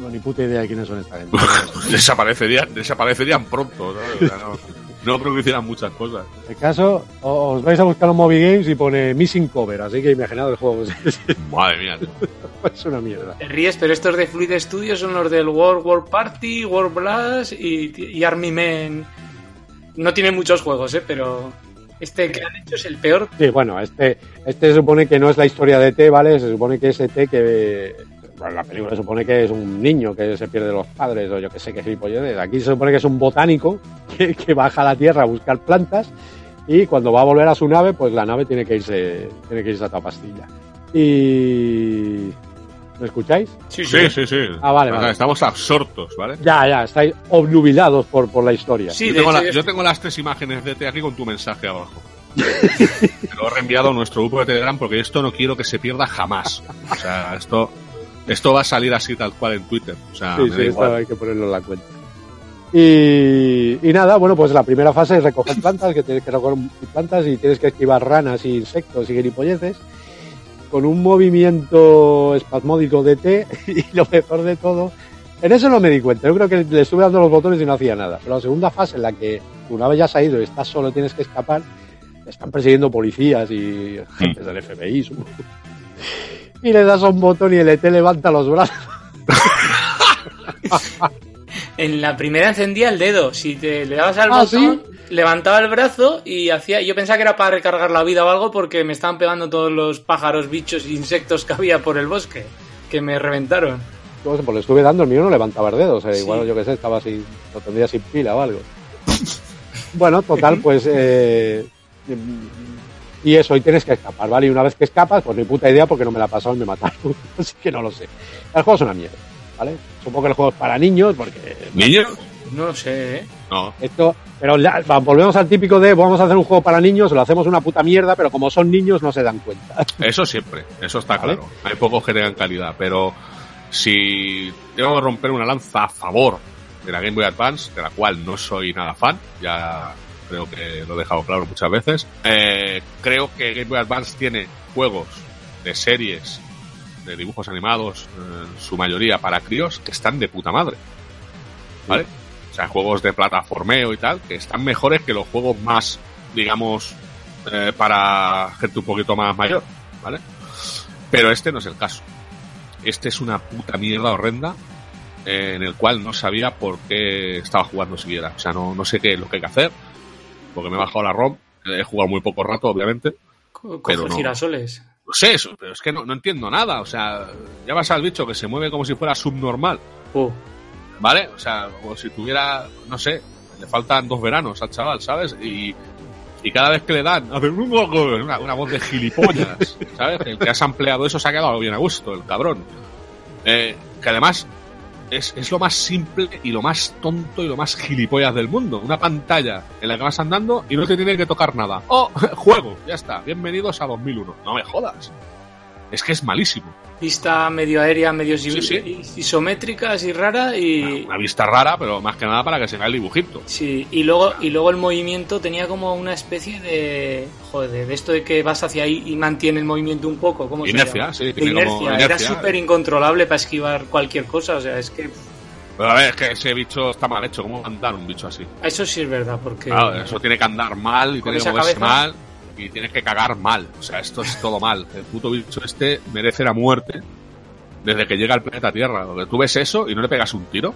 No, ni puta idea de quiénes son esta gente. Desaparecerían, desaparecerían pronto, no creo que hicieran muchas cosas. En el caso, os vais a buscar los Moby Games y pone Missing Cover, así que imaginad el juego. Madre mía, es una mierda. Te ríes, pero estos de Fluid Studios son los del World War Party, World Blast y, y Army Men. No tienen muchos juegos, ¿eh? Pero este que han hecho es el peor. Sí, bueno, este, este se supone que no es la historia de T, ¿vale? Se supone que es ET que. La película se supone que es un niño que se pierde los padres o yo que sé qué gilipolleces. Aquí se supone que es un botánico que, que baja a la Tierra a buscar plantas y cuando va a volver a su nave, pues la nave tiene que irse, tiene que irse a toda pastilla. Y. ¿Me escucháis? Sí, Sí, sí, sí. Ah, vale, vale. Estamos absortos, ¿vale? Ya, ya, estáis obnubilados por, por la historia. Sí, yo, tengo hecho, la- yo yo estoy- tengo las tres imágenes de T aquí con tu mensaje abajo. Te lo he reenviado a nuestro grupo de Telegram porque esto no quiero que se pierda jamás. O sea, esto, esto va a salir así tal cual en Twitter. O sea, Sí, me sí, da esto igual. hay que ponerlo en la cuenta. Y, y nada, bueno, pues la primera fase es recoger plantas, que tienes que recoger plantas y tienes que esquivar ranas y insectos y gilipolleces con un movimiento espasmódico de T y lo mejor de todo, en eso no me di cuenta, yo creo que le estuve dando los botones y no hacía nada, pero la segunda fase en la que una vez ya has ido y estás solo tienes que escapar, están persiguiendo policías y agentes del FBI. supongo. Y le das a un botón y el ET levanta los brazos. En la primera encendía el dedo. Si te le dabas al Ah, botón, levantaba el brazo y hacía. Yo pensaba que era para recargar la vida o algo porque me estaban pegando todos los pájaros, bichos e insectos que había por el bosque. Que me reventaron. No sé, pues le estuve dando, el mío no levantaba el dedo. O sea, Sí. igual yo que sé, estaba así, lo tendría sin pila o algo. Bueno, total, pues. eh, y eso, y tienes que escapar, ¿vale? Y una vez que escapas, pues ni puta idea porque no me la pasaron y me mataron. Así que no lo sé. El juego es una mierda, ¿vale? Supongo que el juego es para niños porque ¿Niño? No lo sé, ¿eh? No. esto. Pero volvemos al típico de vamos a hacer un juego para niños, lo hacemos una puta mierda, pero como son niños no se dan cuenta. Eso siempre, eso está Vale. claro. Hay pocos que tengan calidad, pero si tengo que romper una lanza a favor de la Game Boy Advance, de la cual no soy nada fan, ya creo que lo he dejado claro muchas veces, eh, creo que Game Boy Advance tiene juegos de series, de dibujos animados, eh, en su mayoría para críos, que están de puta madre. ¿Vale? O sea, juegos de plataformeo y tal, que están mejores que los juegos más, digamos, eh, para gente un poquito más mayor, ¿vale? Pero este no es el caso. Este es una puta mierda horrenda eh, en el cual no sabía por qué estaba jugando siquiera. O sea, no, no sé qué es lo que hay que hacer, porque me he bajado la ROM, he jugado muy poco rato, obviamente. Co- Pero no. girasoles. No sé eso, pero es que no, no entiendo nada. O sea, ya vas al bicho que se mueve como si fuera subnormal, Uh, ¿vale? O sea, como si tuviera, no sé, le faltan dos veranos al chaval, ¿sabes? Y, y cada vez que le dan, una, una voz de gilipollas, ¿sabes? El que has ampliado eso se ha quedado bien a gusto, el cabrón. Eh, que además es, es lo más simple y lo más tonto y lo más gilipollas del mundo. Una pantalla en la que vas andando y no te tiene que tocar nada. ¡Oh! Juego, ya está. Bienvenidos a 2001. No me jodas. Es que es malísimo. vista medio aérea, medio Sí, sí. isométrica, así rara y... Una vista rara, pero más que nada para que se vea el dibujito. Sí, y luego, y luego el movimiento tenía como una especie de. Joder, de esto de que vas hacia ahí y mantiene el movimiento un poco. ¿cómo se Inercia, llama? sí, De tiene como inercia. Era súper incontrolable para esquivar cualquier cosa. O sea, es que. Pero a ver, es que ese bicho está mal hecho. ¿Cómo va a andar un bicho así? Eso sí es verdad, porque. Claro, eso tiene que andar mal y tiene que moverse cabeza. mal y tienes que cagar mal. O sea, esto es todo mal. El puto bicho este merece la muerte desde que llega al planeta Tierra. Donde tú ves eso y no le pegas un tiro.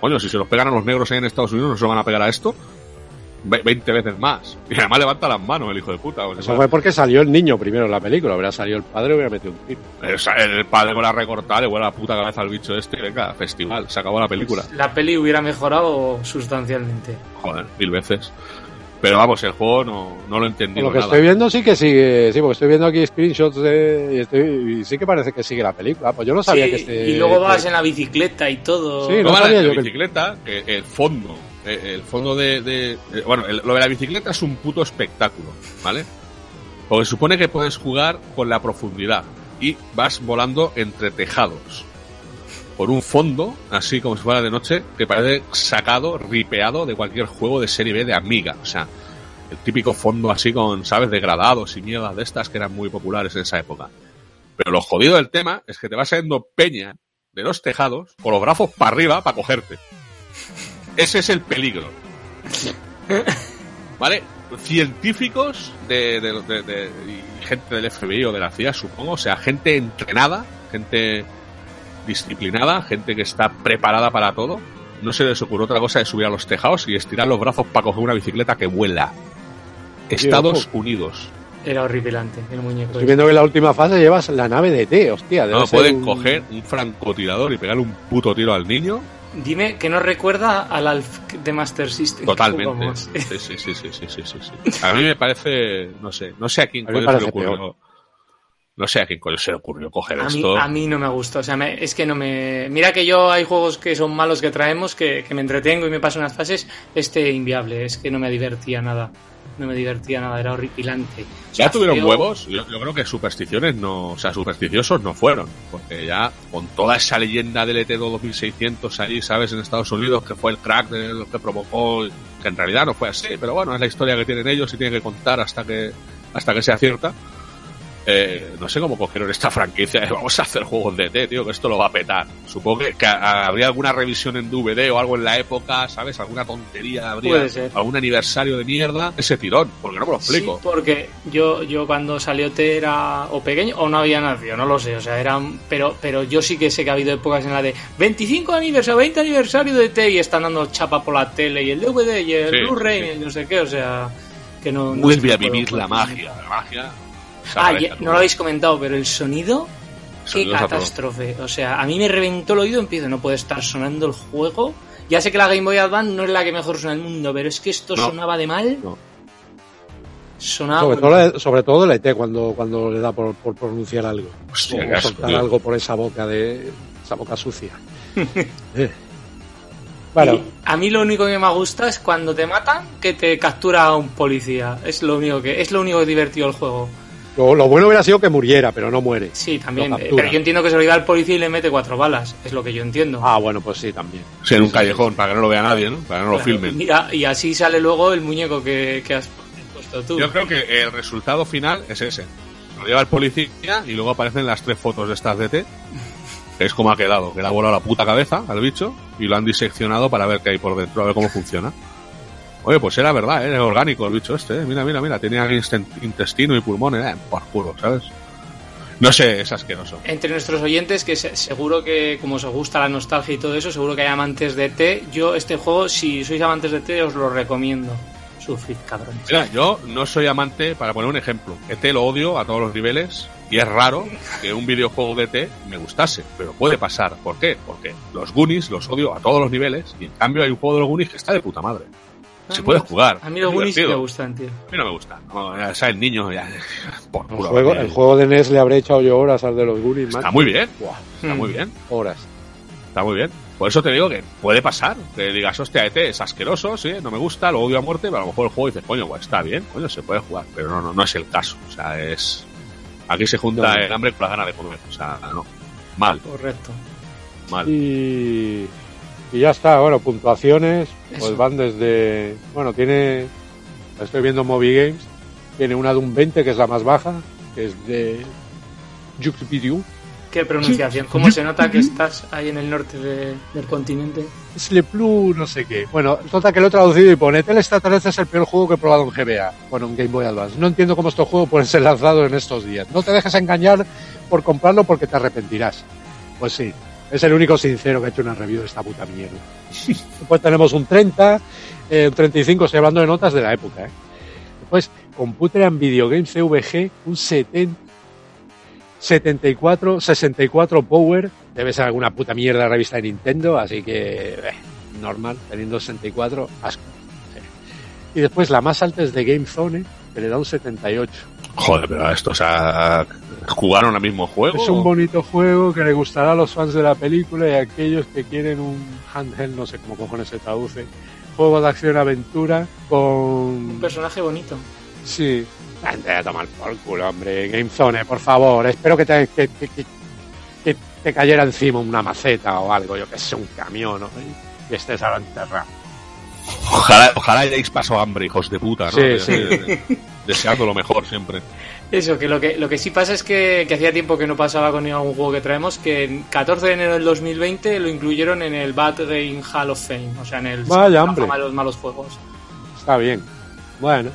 Coño, si se los pegan a los negros ahí en Estados Unidos, no se van a pegar a esto. Ve- 20 veces más. Y además levanta las manos el hijo de puta. O sea, Eso fue porque salió el niño primero en la película. Hubiera salido el padre hubiera metido un tiro. el, el padre con la recortada le vuela la puta cabeza al bicho este. y Venga, festival. Se acabó la película. La peli hubiera mejorado sustancialmente. Joder, mil veces. Pero vamos, el juego no, no lo he entendido lo que nada. estoy viendo sí que sigue, sí, porque estoy viendo aquí screenshots de, y, estoy- y sí que parece que sigue la película. Pues yo no sabía Sí, que este, y luego vas que- en la bicicleta y todo. Sí, No no sabía la yo que- bicicleta, que el fondo, eh, el fondo de, de- eh, bueno, el- lo de la bicicleta es un puto espectáculo, ¿vale? Porque supone que puedes jugar con la profundidad y vas volando entre tejados por un fondo, así como si fuera de noche, que parece sacado, ripeado de cualquier juego de serie B de Amiga, o sea, el típico fondo así con, ¿sabes?, degradados y mierdas de estas que eran muy populares en esa época. Pero lo jodido del tema es que te va saliendo peña de los tejados con los brazos para arriba para cogerte. Ese es el peligro. ¿Vale? Científicos de, de- de- de- y gente del FBI o de la CIA, supongo, o sea, gente entrenada, gente disciplinada, gente que está preparada para todo. No se les ocurrió otra cosa de subir a los tejados y estirar los brazos para coger una bicicleta que vuela. Estados Unidos. Era horripilante el muñeco. Estoy viendo que en la última fase llevas la nave de T, hostia. No pueden un- coger un francotirador y pegarle un puto tiro al niño. Dime que no recuerda al Alf de Master System. Totalmente. Sí, sí, sí, sí, sí, sí, sí. A mí me parece, no sé, no sé a quién A se le ocurrió. No sé a quién se le ocurrió coger A mí, esto. a mí no me gusta, o sea, me- es que no me... Mira que yo hay juegos que son malos que traemos, que, que me entretengo y me paso unas fases, este inviable, es que no me divertía nada, no me divertía nada, era horripilante. O sea, Ya tuvieron feo- huevos, yo, yo creo que supersticiones no, o sea, supersticiosos no fueron, porque ya con toda esa leyenda del E ET2 2600 allí, sabes, en Estados Unidos, que fue el crack de lo que provocó, que en realidad no fue así, pero bueno, es la historia que tienen ellos y tienen que contar hasta que, hasta que sea cierta. Eh, no sé cómo cogieron esta franquicia. de, Vamos a hacer juegos de T, tío, que esto lo va a petar. Supongo que, que habría alguna revisión en DVD o algo en la época, ¿sabes? Alguna tontería, habría Puede ser. algún aniversario de mierda. Ese tirón, porque no me lo explico. Sí, porque yo, yo cuando salió T era o pequeño o no había nacido, no lo sé, o sea, eran, pero, pero yo sí que sé que ha habido épocas en la de 25 aniversario, 20 aniversario de T y están dando chapa por la tele y el DVD y el Sí, Blu-ray sí. y el no sé qué, o sea, que no... Vuelve a vivir la magia. La magia. Ah, ya- no lo habéis comentado, pero el sonido, qué Sonido a catástrofe. O sea, a mí me reventó el oído, empiezo, no puede estar sonando el juego. Ya sé que la Game Boy Advance no es la que mejor suena en el mundo, pero es que esto No. sonaba de mal. No. Sonaba... Sobre todo, la- sobre todo el ET cuando, cuando le da por, por pronunciar algo. Hostia, o soltar tío. algo por esa boca de esa boca sucia. Eh. Bueno, Y a mí lo único que me gusta es cuando te matan que te captura un policía. Es lo único que es lo único que divertido el juego. Lo, lo bueno hubiera sido que muriera, pero no muere. Sí, también. Pero yo entiendo que se lo al policía y le mete cuatro balas. Es lo que yo entiendo. Ah, bueno, pues sí, también. Sí, en un callejón, para que no lo vea nadie, ¿no? Para que no lo filmen. Y, a- y así sale luego el muñeco que, que has puesto tú. Yo creo que el resultado final es ese. Lo lleva el policía y luego aparecen las tres fotos de estas de T. Que es como ha quedado, que le ha volado la puta cabeza al bicho y lo han diseccionado para ver qué hay por dentro, a ver cómo funciona. Oye, pues era verdad, ¿eh? orgánico el bicho este, ¿eh? mira, mira, mira, tenía intestino y pulmones, eh, por culo, ¿sabes? No sé, es asqueroso. Entre nuestros oyentes, que se- seguro que como os gusta la nostalgia y todo eso, seguro que hay amantes de T. Yo este juego, si sois amantes de T, os lo recomiendo. Sufrid, cabrones. Mira, yo no soy amante, para poner un ejemplo, ET lo odio a todos los niveles y es raro que un videojuego de ET me gustase, pero puede pasar. ¿Por qué? Porque los Goonies los odio a todos los niveles y en cambio hay un juego de los Goonies que está de puta madre. Se A puede jugar. A mí los es Goonies sí me gustan, tío. A mí no me gusta. No, ya sea el niño, ya. Por El culo, juego, tío. el juego de NES le habré echado yo horas al de los Goonies, Está macho. muy bien, está Mm. muy bien, horas. está muy bien. Por eso te digo que puede pasar, que digas, hostia, ET es asqueroso, sí, no me gusta, lo odio a muerte, pero a lo mejor el juego dices, coño, pues está bien, coño, se puede jugar, pero no, no, no es el caso, o sea, es... Aquí se junta No. el hambre con la gana de comer, o sea, no, mal, Correcto. mal. Y, y ya está, bueno, puntuaciones, pues van desde. Bueno, tiene. Estoy viendo Movie Games, tiene una de un 20, que es la más baja, que es de. Juxpidiu. Qué pronunciación. ¿Cómo se nota que estás ahí en el norte de- del continente? Es Le Plus, no sé qué. Bueno, total que lo he traducido y pone: El extraterrestre es el peor juego que he probado en GBA. Bueno, en Game Boy Advance. No entiendo cómo estos juegos pueden ser lanzados en estos días. No te dejes engañar por comprarlo porque te arrepentirás. Pues sí, es el único sincero que ha hecho una review de esta puta mierda. Después tenemos un 30, eh, un 35, estoy hablando de notas de la época. ¿eh? Después, Computer and Video Games CVG, un 70, 74, 64 Power, debe ser alguna puta mierda de revista de Nintendo, así que eh, normal, teniendo 64, asco. Sí. Y después la más alta es de Game Zone, que le da un 78. Joder, pero esto, o sea, jugaron al mismo juego. Es un bonito juego que le gustará a los fans de la película y a aquellos que quieren un handheld, no sé cómo cojones se traduce, juego de acción-aventura Un con... personaje bonito. Sí. Ande a tomar por culo, hombre. Game Zone, por favor. Espero que te, que, que- que- que te cayera encima una maceta o algo, yo que sé, un camión, ¿no? Y estés ahora enterrado. Ojalá, ojalá hayáis pasado hambre, hijos de puta, ¿no? Sí, sí. De- Deseando lo mejor siempre. Eso, que lo que, lo que sí pasa es que, que hacía tiempo que no pasaba con ningún juego que traemos, que en 14 de enero del 2020 lo incluyeron en el Bad Game Hall of Fame, o sea, en el Vaya, hombre. de los malos juegos. Está bien. Bueno,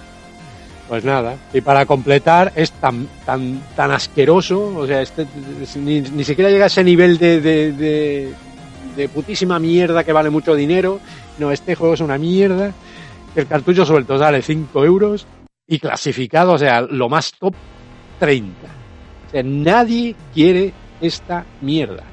pues nada. Y para completar, es tan tan tan asqueroso, o sea, este, ni, ni siquiera llega a ese nivel de, de, de, de putísima mierda que vale mucho dinero. No, este juego es una mierda. El cartucho suelto sale 5 euros y clasificado, o sea, lo más top 30. O sea, nadie quiere esta mierda.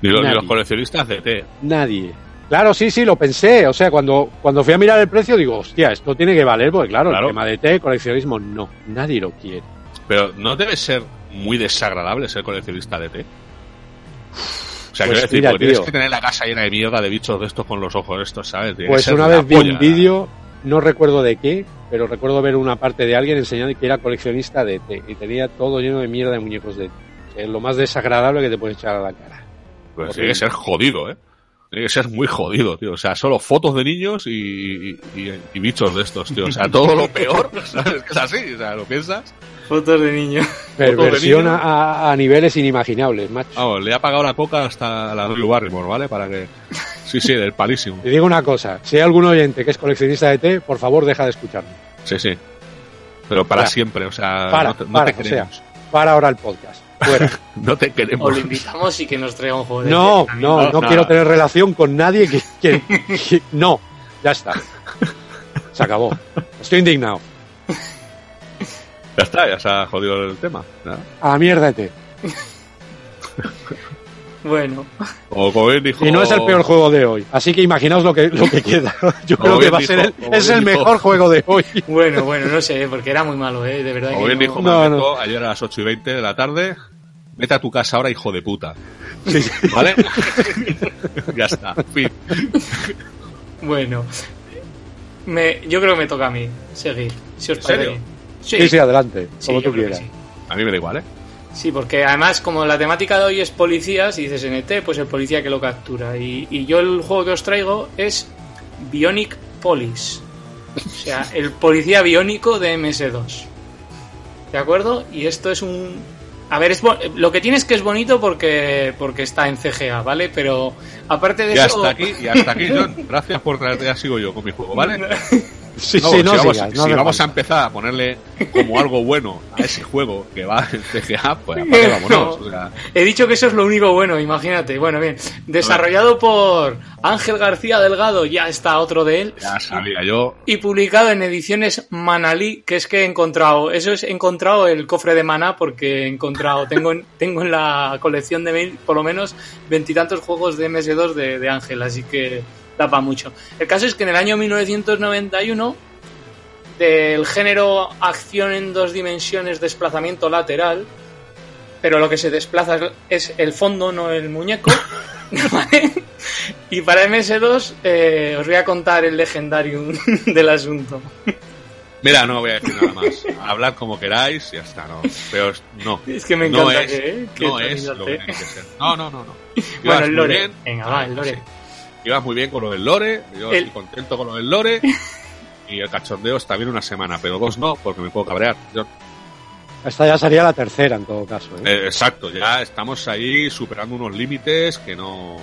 Ni los, ni los coleccionistas de té. Nadie. Claro, sí, sí, lo pensé. O sea, cuando, cuando fui a mirar el precio, digo, hostia, esto tiene que valer, porque claro, Claro. el tema de té, coleccionismo, no. Nadie lo quiere. Pero no debe ser muy desagradable ser coleccionista de té. O sea, Pues quiero decir, mira, porque tienes que tener la casa llena de mierda de bichos de estos con los ojos estos, ¿sabes? Pues una vez vi polla. un vídeo, no recuerdo de qué, pero recuerdo ver una parte de alguien enseñando que era coleccionista de té y tenía todo lleno de mierda de muñecos de té. Es lo más desagradable que te puedes echar a la cara. Pues tiene que ser jodido, ¿eh? Tiene que ser muy jodido, tío. O sea, solo fotos de niños y, y, y- y bichos de estos, tío. O sea, todo lo peor, ¿sabes? Que es así, o sea, lo piensas. Fotos de niño. Perversión de niño. a, a niveles inimaginables, macho. Vamos, le ha pagado la coca hasta la Drew Barrymore, ¿vale? Para que... Sí, sí, del palísimo. Te digo una cosa, si hay algún oyente que es coleccionista de té, por favor deja de escucharme. Sí, sí. Pero para siempre, o sea, Para, no te, no para, te o sea, para ahora el podcast. Fuera. No te O queremos. lo invitamos y que nos traiga un juego de No, té. no, no nada. quiero tener relación con nadie que, que- que- No, ya está. Se acabó. Estoy indignado. Ya está, ya se ha jodido el tema. ¿no? A la mierda de té. Bueno, O como bien dijo... Y no es el peor juego de hoy. Así que imaginaos lo que, lo que queda. Yo Como creo que va a ser el, es el dijo- mejor juego de hoy. bueno, bueno, no sé, porque era muy malo, ¿eh? De verdad Como que bien no- dijo No, Mameco ayer a las 8 y 20 de la tarde, vete a tu casa ahora, hijo de puta. Sí. ¿Vale? ya está, fin. Bueno, me, yo creo que me toca a mí seguir, si os ¿En parece serio? bien. Sí, sí, adelante. sí, Como tú quieras. sí. A mí me da igual, ¿eh? Sí, porque además como la temática de hoy es policías y dices NT, pues el policía que lo captura. Y, y yo el juego que os traigo es Bionic Police. O sea, el policía biónico de MS2. ¿De acuerdo? Y esto es un... A ver, es bo- lo que tiene es que es bonito porque, porque está en CGA, ¿vale? Pero aparte de Y eso... hasta aquí, y hasta aquí, John. Gracias por traerte, ya sigo yo con mi juego, ¿vale? Sí, No, sí, si no vamos, sigas, si no hace vamos a empezar a ponerle como algo bueno a ese juego que va en CGA, pues apague, vámonos. O sea, He dicho que eso es lo único bueno, imagínate. Bueno, bien. Desarrollado por Ángel García Delgado, ya está otro de él. ya sabía yo. Y publicado en ediciones Manalí, que es que he encontrado, eso es, he encontrado el cofre de Maná porque he encontrado, tengo en, tengo en la colección de mail por lo menos veintitantos juegos de MS2 de, de Ángel, así que da para mucho. El caso es que en el año 1991, del género acción en dos dimensiones, desplazamiento lateral, pero lo que se desplaza es- es el fondo, no el muñeco. ¿vale? Y para MS2 eh, os voy a contar el legendarium del asunto. Mira, no voy a decir nada más. Hablad como queráis y ya está, no. Pero es- no. Es que me no encanta es, que, ¿eh? que no es lo que tiene que ser. No, no, no, no. Bueno, el lore. bien. Venga, va, el lore. Sí. Ibas muy bien con lo del lore. Yo El- estoy contento con lo del lore. Y el cachondeo está bien una semana, pero vos no, porque me puedo cabrear. Yo- Esta ya sería la tercera en todo caso. ¿eh? eh, exacto, ya estamos ahí superando unos límites que no.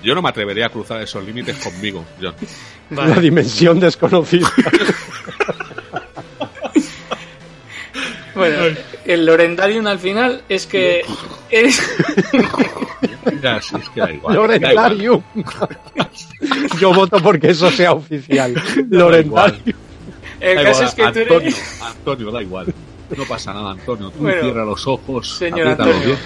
Yo no me atrevería a cruzar esos límites conmigo, John. Una dimensión desconocida. Bueno, el Lorendarium al final es que es, Ya, sí, es que da igual. da igual. Lorentarium. Yo voto porque eso sea oficial. Lorentarium. el Da caso igual, es que tú Antonio, eres, Antonio, da igual. No pasa nada, Antonio. Tú Bueno, cierra los ojos, señor Antonio.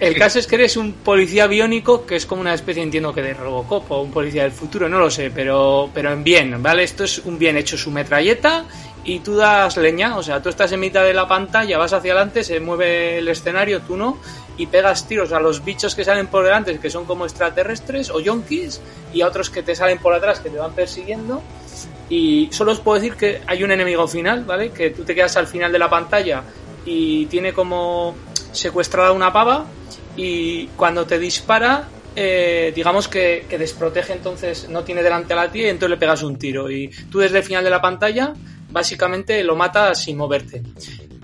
el caso es que eres un policía biónico que es como una especie entiendo que de Robocop o un policía del futuro, no lo sé, pero pero en bien, ¿vale? Esto es un bien hecho su metralleta y tú das leña, o sea, tú estás en mitad de la pantalla, vas hacia adelante, se mueve el escenario, tú no, y pegas tiros a los bichos que salen por delante, que son como extraterrestres o yonkis, y a otros que te salen por atrás, que te van persiguiendo. Y solo os puedo decir que hay un enemigo final, ¿vale? Que tú te quedas al final de la pantalla y tiene como secuestrada una pava y cuando te dispara, eh, digamos que, que desprotege, entonces no tiene delante a la tía y entonces le pegas un tiro. Y tú desde el final de la pantalla, básicamente lo matas sin moverte.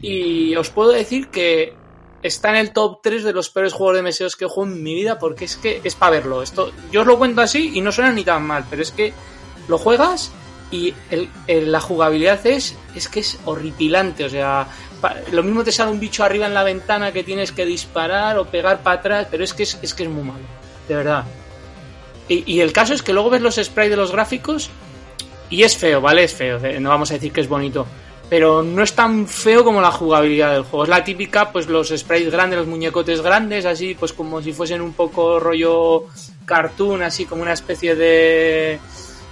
Y os puedo decir que está en el top 3 de los peores juegos de meseos que he jugado en mi vida porque es que es para verlo. Esto, yo os lo cuento así y no suena ni tan mal, pero es que lo juegas y la jugabilidad es, es que es horripilante. O sea, lo mismo te sale un bicho arriba en la ventana que tienes que disparar o pegar para atrás, pero es que es, es que es muy malo, de verdad. Y, y el caso es que luego ves los sprites de los gráficos y es feo, ¿vale? Es feo, eh, no vamos a decir que es bonito. Pero no es tan feo como la jugabilidad del juego. Es la típica, pues los sprites grandes, los muñecotes grandes, así, pues como si fuesen un poco rollo cartoon, así como una especie de.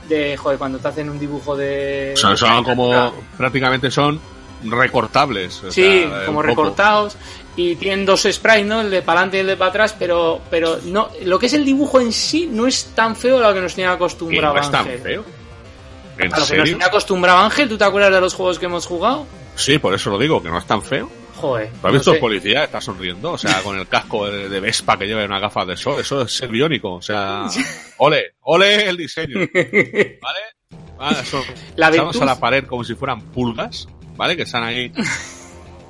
de. joder, cuando te hacen un dibujo de. Son, son como prácticamente son recortables. o Sí, sea, como recortados. Y tienen dos sprites, ¿no? El de para adelante y el de para atrás, pero, pero no, lo que es el dibujo en sí no es tan feo a lo que nos Que acostumbrado no es tan feo. ¿En A lo que nos tiene acostumbrado Ángel, ¿tú te acuerdas de los juegos que hemos jugado? Sí, por eso lo digo, que no es tan feo. Joder. ¿Tú has no visto sé. el policía? Está sonriendo, o sea, con el casco de, de Vespa que lleva una gafas de sol. Eso es ser biónico, o sea, ole, ole el diseño, ¿vale? Vale, son La a la pared como si fueran pulgas, ¿vale? Que están ahí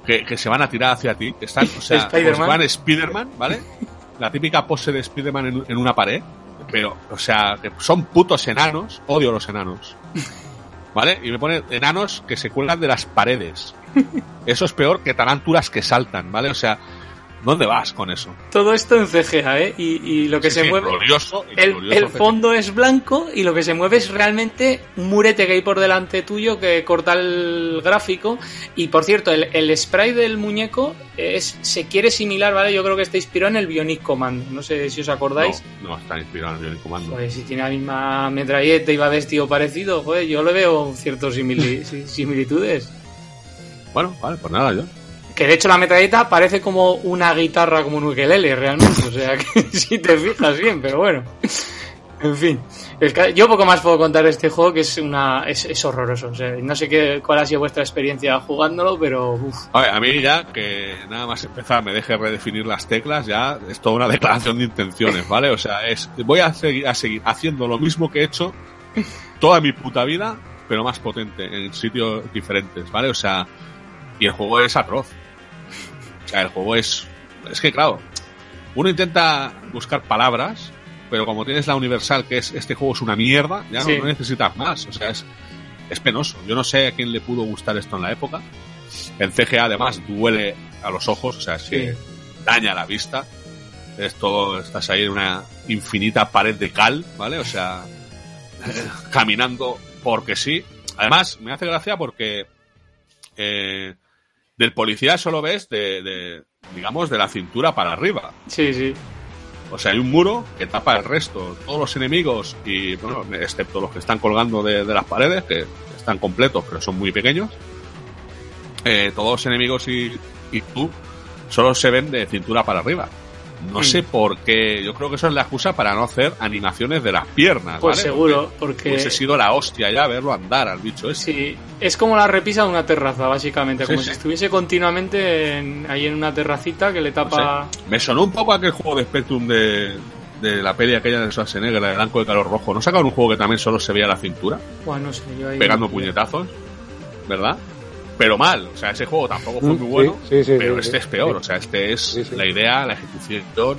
que, que se van a tirar hacia ti. Están, o sea, Spider-Man. Spider-Man, ¿vale? La típica pose de Spider-Man en, en una pared. Pero, o sea, son putos enanos. Odio los enanos. ¿Vale? Y me pone enanos que se cuelgan de las paredes. Eso es peor que tarántulas que saltan, ¿vale? O sea, ¿dónde vas con eso? Todo esto en CGA, ¿eh? Y, y lo que Sí, se sí, mueve... glorioso, El, glorioso el fondo es blanco y lo que se mueve es realmente un murete que hay por delante tuyo que corta el gráfico. Y por cierto, el, el spray del muñeco es, se quiere similar, ¿vale? Yo creo que está inspirado en el Bionic Command. No sé si os acordáis. No, no está inspirado en el comando. Pues si tiene la misma metralleta y va vestido parecido, joder, yo le veo ciertas simili- si- similitudes. Bueno, vale, pues nada, yo. Que de hecho la metralleta parece como una guitarra, como un ukelele realmente. O sea que si te fijas bien, pero bueno. En fin. Yo poco más puedo contar de este juego que es una es, es horroroso. O sea, no sé qué, cuál ha sido vuestra experiencia jugándolo, pero uf. A, ver, a mí ya, que nada más empezar me deje redefinir las teclas, ya es toda una declaración de intenciones, ¿vale? O sea, es voy a seguir, a seguir haciendo lo mismo que he hecho toda mi puta vida, pero más potente, en sitios diferentes, ¿vale? O sea, y el juego es atroz. Sea, el juego es... Es que, claro, uno intenta buscar palabras, pero como tienes la universal, que es este juego es una mierda, ya no, Sí. no necesitas más. O sea, es, es penoso. Yo no sé a quién le pudo gustar esto en la época. En CGA además duele a los ojos, o sea, es que Sí. daña la vista. Es todo, estás ahí en una infinita pared de cal, ¿vale? O sea, caminando porque sí. Además, me hace gracia porque eh, del policía solo ves de, de, digamos, de la cintura para arriba. Sí, sí. O sea, hay un muro que tapa el resto. Todos los enemigos, y bueno, excepto los que están colgando de, de las paredes, que están completos, pero son muy pequeños. eh, todos los enemigos y, y tú solo se ven de cintura para arriba. No sé por qué. Yo creo que eso es la excusa para no hacer animaciones de las piernas. Pues ¿vale? seguro, porque Hubiese sido la hostia ya verlo andar al bicho ese. sí, es como la repisa de una terraza, básicamente. Como sí. si estuviese continuamente en- ahí en una terracita que le No tapa. sé. Me sonó un poco aquel juego de Spectrum de, de la peli aquella de Schwarzenegger, la de Blanco de Calor Rojo. ¿No sacaron un juego que también solo se veía la cintura? Bueno, no sé, yo ahí- pegando puñetazos, ¿verdad? Pero mal, o sea, ese juego tampoco fue Mm, muy bueno, sí, sí, sí, pero este es peor, o sea, este es la idea, la ejecución,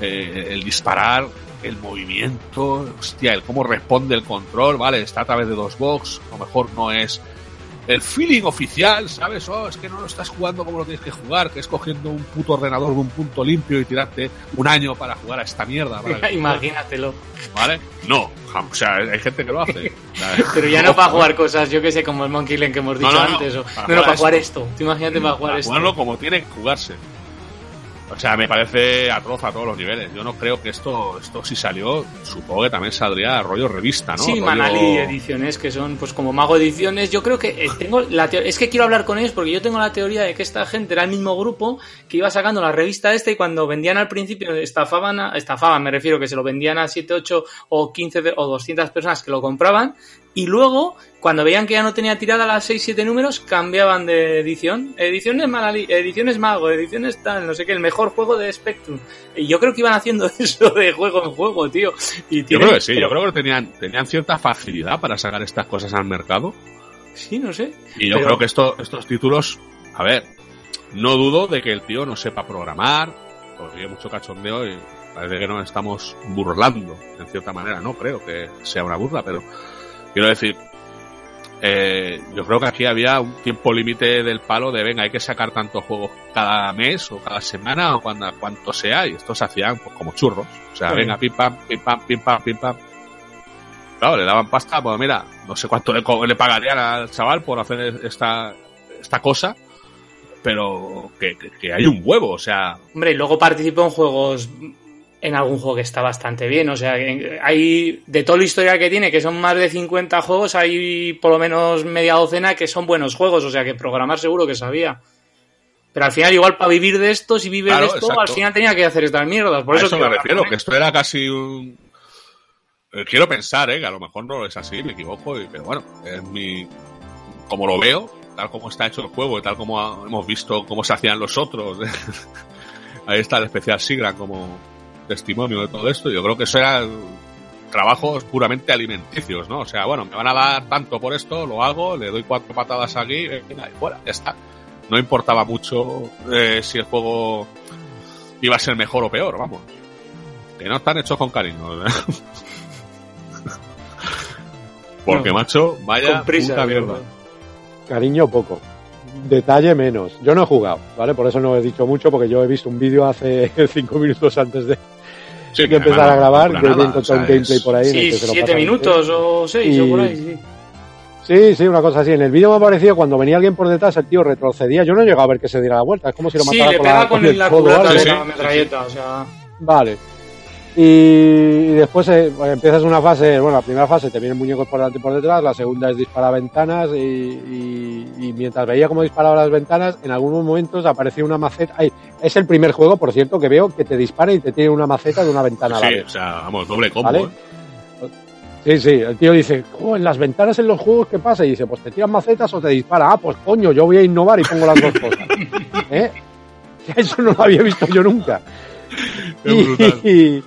eh, el disparar, el movimiento, hostia, el cómo responde el control, vale, está a través de dos box, a lo mejor no es el feeling oficial, ¿sabes? Oh, es que no lo estás jugando como lo tienes que jugar, que es cogiendo un puto ordenador de un punto limpio y tirarte un año para jugar a esta mierda, ¿vale? Imagínatelo. ¿Vale? No, o sea, hay gente que lo hace. Pero ya no para jugar cosas, yo que sé, como el Monkey Island que hemos dicho No, no, no. antes. O, Para no, para jugar esto. esto. Tú imagínate para jugar para esto. jugarlo como tiene que jugarse. O sea, me parece atroz a todos los niveles. Yo no creo que esto, esto si salió, supongo que también saldría rollo revista, ¿no? Sí, Rollo- Manali Ediciones, que son pues como Mago Ediciones. Yo creo que eh, tengo la teo- es que quiero hablar con ellos porque yo tengo la teoría de que esta gente era el mismo grupo que iba sacando la revista esta y cuando vendían al principio estafaban, a- estafaban, me refiero que se lo vendían a 7, 8 o 15 de- o 200 personas que lo compraban y luego cuando veían que ya no tenía tirada las 6, 7 números cambiaban de edición. Ediciones Manali, ediciones Mago, ediciones tal, no sé qué, el mejor juego de Spectrum. Y yo creo que iban haciendo eso de juego en juego, tío. Y Yo creo que sí, pero- yo creo que tenían, tenían cierta facilidad para sacar estas cosas al mercado. Sí, no sé. Y yo Pero- creo que esto, estos títulos, a ver, no dudo de que el tío no sepa programar, porque hay mucho cachondeo y parece que nos estamos burlando, en cierta manera. No creo que sea una burla, pero quiero decir, eh, yo creo que aquí había un tiempo límite del palo de venga, hay que sacar tantos juegos cada mes o cada semana o cuando, cuanto sea, y estos se hacían pues, como churros. O sea, Sí. venga, pim pam, pim pam, pim pam, pim pam. Claro, le daban pasta, pues mira, no sé cuánto le, le pagarían al chaval por hacer esta, esta cosa, pero que, que- que hay un huevo, o sea, Hombre, y luego participó en juegos, en algún juego que está bastante bien. O sea, hay, de toda la historia que tiene, que son más de 50 juegos, hay por lo menos media docena que son buenos juegos. O sea, que programar seguro que sabía. Pero al final, igual para vivir de esto, si vive Claro, de esto, exacto. al final tenía que hacer estas mierdas. Por a eso, eso me refiero, que él. esto era casi un... eh, Quiero pensar, eh, que a lo mejor no es así, me equivoco, y- pero bueno, es mi... Como lo veo, tal como está hecho el juego tal como ha- hemos visto cómo se hacían los otros, ahí está el especial Sigra como testimonio de todo esto, yo creo que eso eran trabajos puramente alimenticios, ¿no? O sea, bueno, me van a dar tanto por esto, lo hago, le doy cuatro patadas aquí, venga, y fuera, ya está. no importaba mucho eh, si el juego iba a ser mejor o peor, vamos. Que no están hechos con cariño. ¿verdad? Porque, No. macho, vaya prisa, puta mierda. Cariño poco. Detalle menos. Yo no he jugado, ¿vale? Por eso no he dicho mucho, porque yo he visto un vídeo hace cinco minutos antes de Sí, que empezar a grabar. no nada, o un sea, gameplay por ahí. en el Sí, siete minutos o seis o por ahí, sí. Sí, sí, una cosa así. En el vídeo me ha parecido cuando venía alguien por detrás, el tío retrocedía. Yo no he llegado a ver que se diera la vuelta. Es como si lo Sí, matara le con pega la, con, el la de Sí, la sí, metralleta, o sea... Vale. Y, después eh, empiezas una fase, bueno, la primera fase te vienen muñecos por delante y por detrás, la segunda es disparar ventanas y, y- y mientras veía cómo disparaba las ventanas, en algunos momentos aparecía una maceta. Ay, es el primer juego, por cierto, que veo que te dispara y te tiene una maceta de una ventana a la Sí, vez. o sea, vamos, doble combo, ¿Vale? ¿eh? Sí, sí, el tío dice, "Jo, en las ventanas en los juegos, ¿qué pasa? Y dice, pues te tiran macetas o te dispara. Ah, pues coño, yo voy a innovar y pongo las dos cosas. ¿Eh? Eso no lo había visto yo nunca. Es brutal. Y-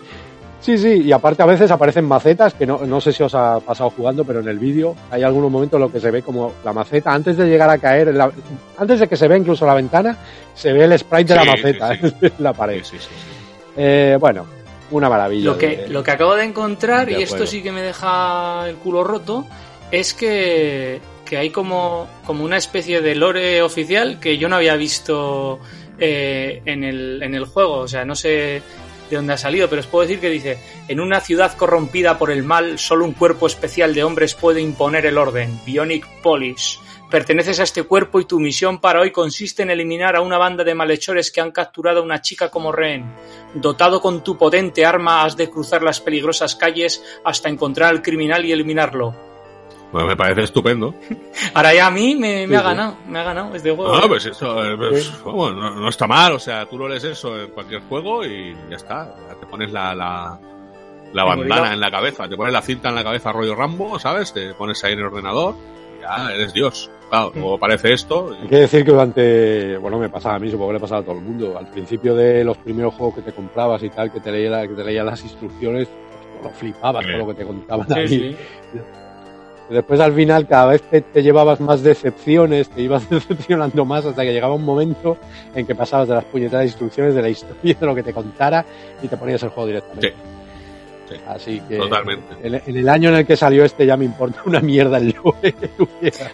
sí, sí, y aparte a veces aparecen macetas, que no, no sé si os ha pasado jugando, pero en el vídeo hay algunos momentos en los que se ve como la maceta, antes de llegar a caer, en la- antes de que se vea incluso la ventana, se ve el sprite de Sí, la maceta sí. en la pared. Sí, sí, sí, sí. Eh, bueno, una maravilla. Lo que, de- lo que acabo de encontrar, de y esto sí que me deja el culo roto, es que, que hay como, como una especie de lore oficial que yo no había visto eh, en, el, en el juego. O sea, no sé de dónde ha salido, pero os puedo decir que dice, en una ciudad corrompida por el mal, solo un cuerpo especial de hombres puede imponer el orden, Bionic Police. Perteneces a este cuerpo y tu misión para hoy consiste en eliminar a una banda de malhechores que han capturado a una chica como rehén. Dotado con tu potente arma, has de cruzar las peligrosas calles hasta encontrar al criminal y eliminarlo. Pues me parece estupendo. Ahora ya a mí me, me Sí, ha sí. ganado, me ha ganado este juego. No, pues eso, eh, pues, vamos, no, no está mal, o sea, tú lo lees eso en cualquier juego y ya está. Te pones la, la, bandana en la cabeza, te pones la cinta en la cabeza rollo Rambo, ¿sabes? Te pones ahí en el ordenador y ya eres Dios. Claro, Mm. luego aparece esto Hay y- que decir que durante, bueno, me pasaba a mí, supongo que le pasaba a todo el mundo. Al principio de los primeros juegos que te comprabas y tal, que te leía, que te leía las instrucciones, pues, lo flipabas con lo que te contaban Sí, ahí. Después al final cada vez te, te llevabas más decepciones, te ibas decepcionando más hasta que llegaba un momento en que pasabas de las puñetadas instrucciones de la historia de lo que te contara y te ponías el juego directamente. Sí. Sí. Así que Totalmente. En, en el año en el que salió este ya me importa una mierda el lore.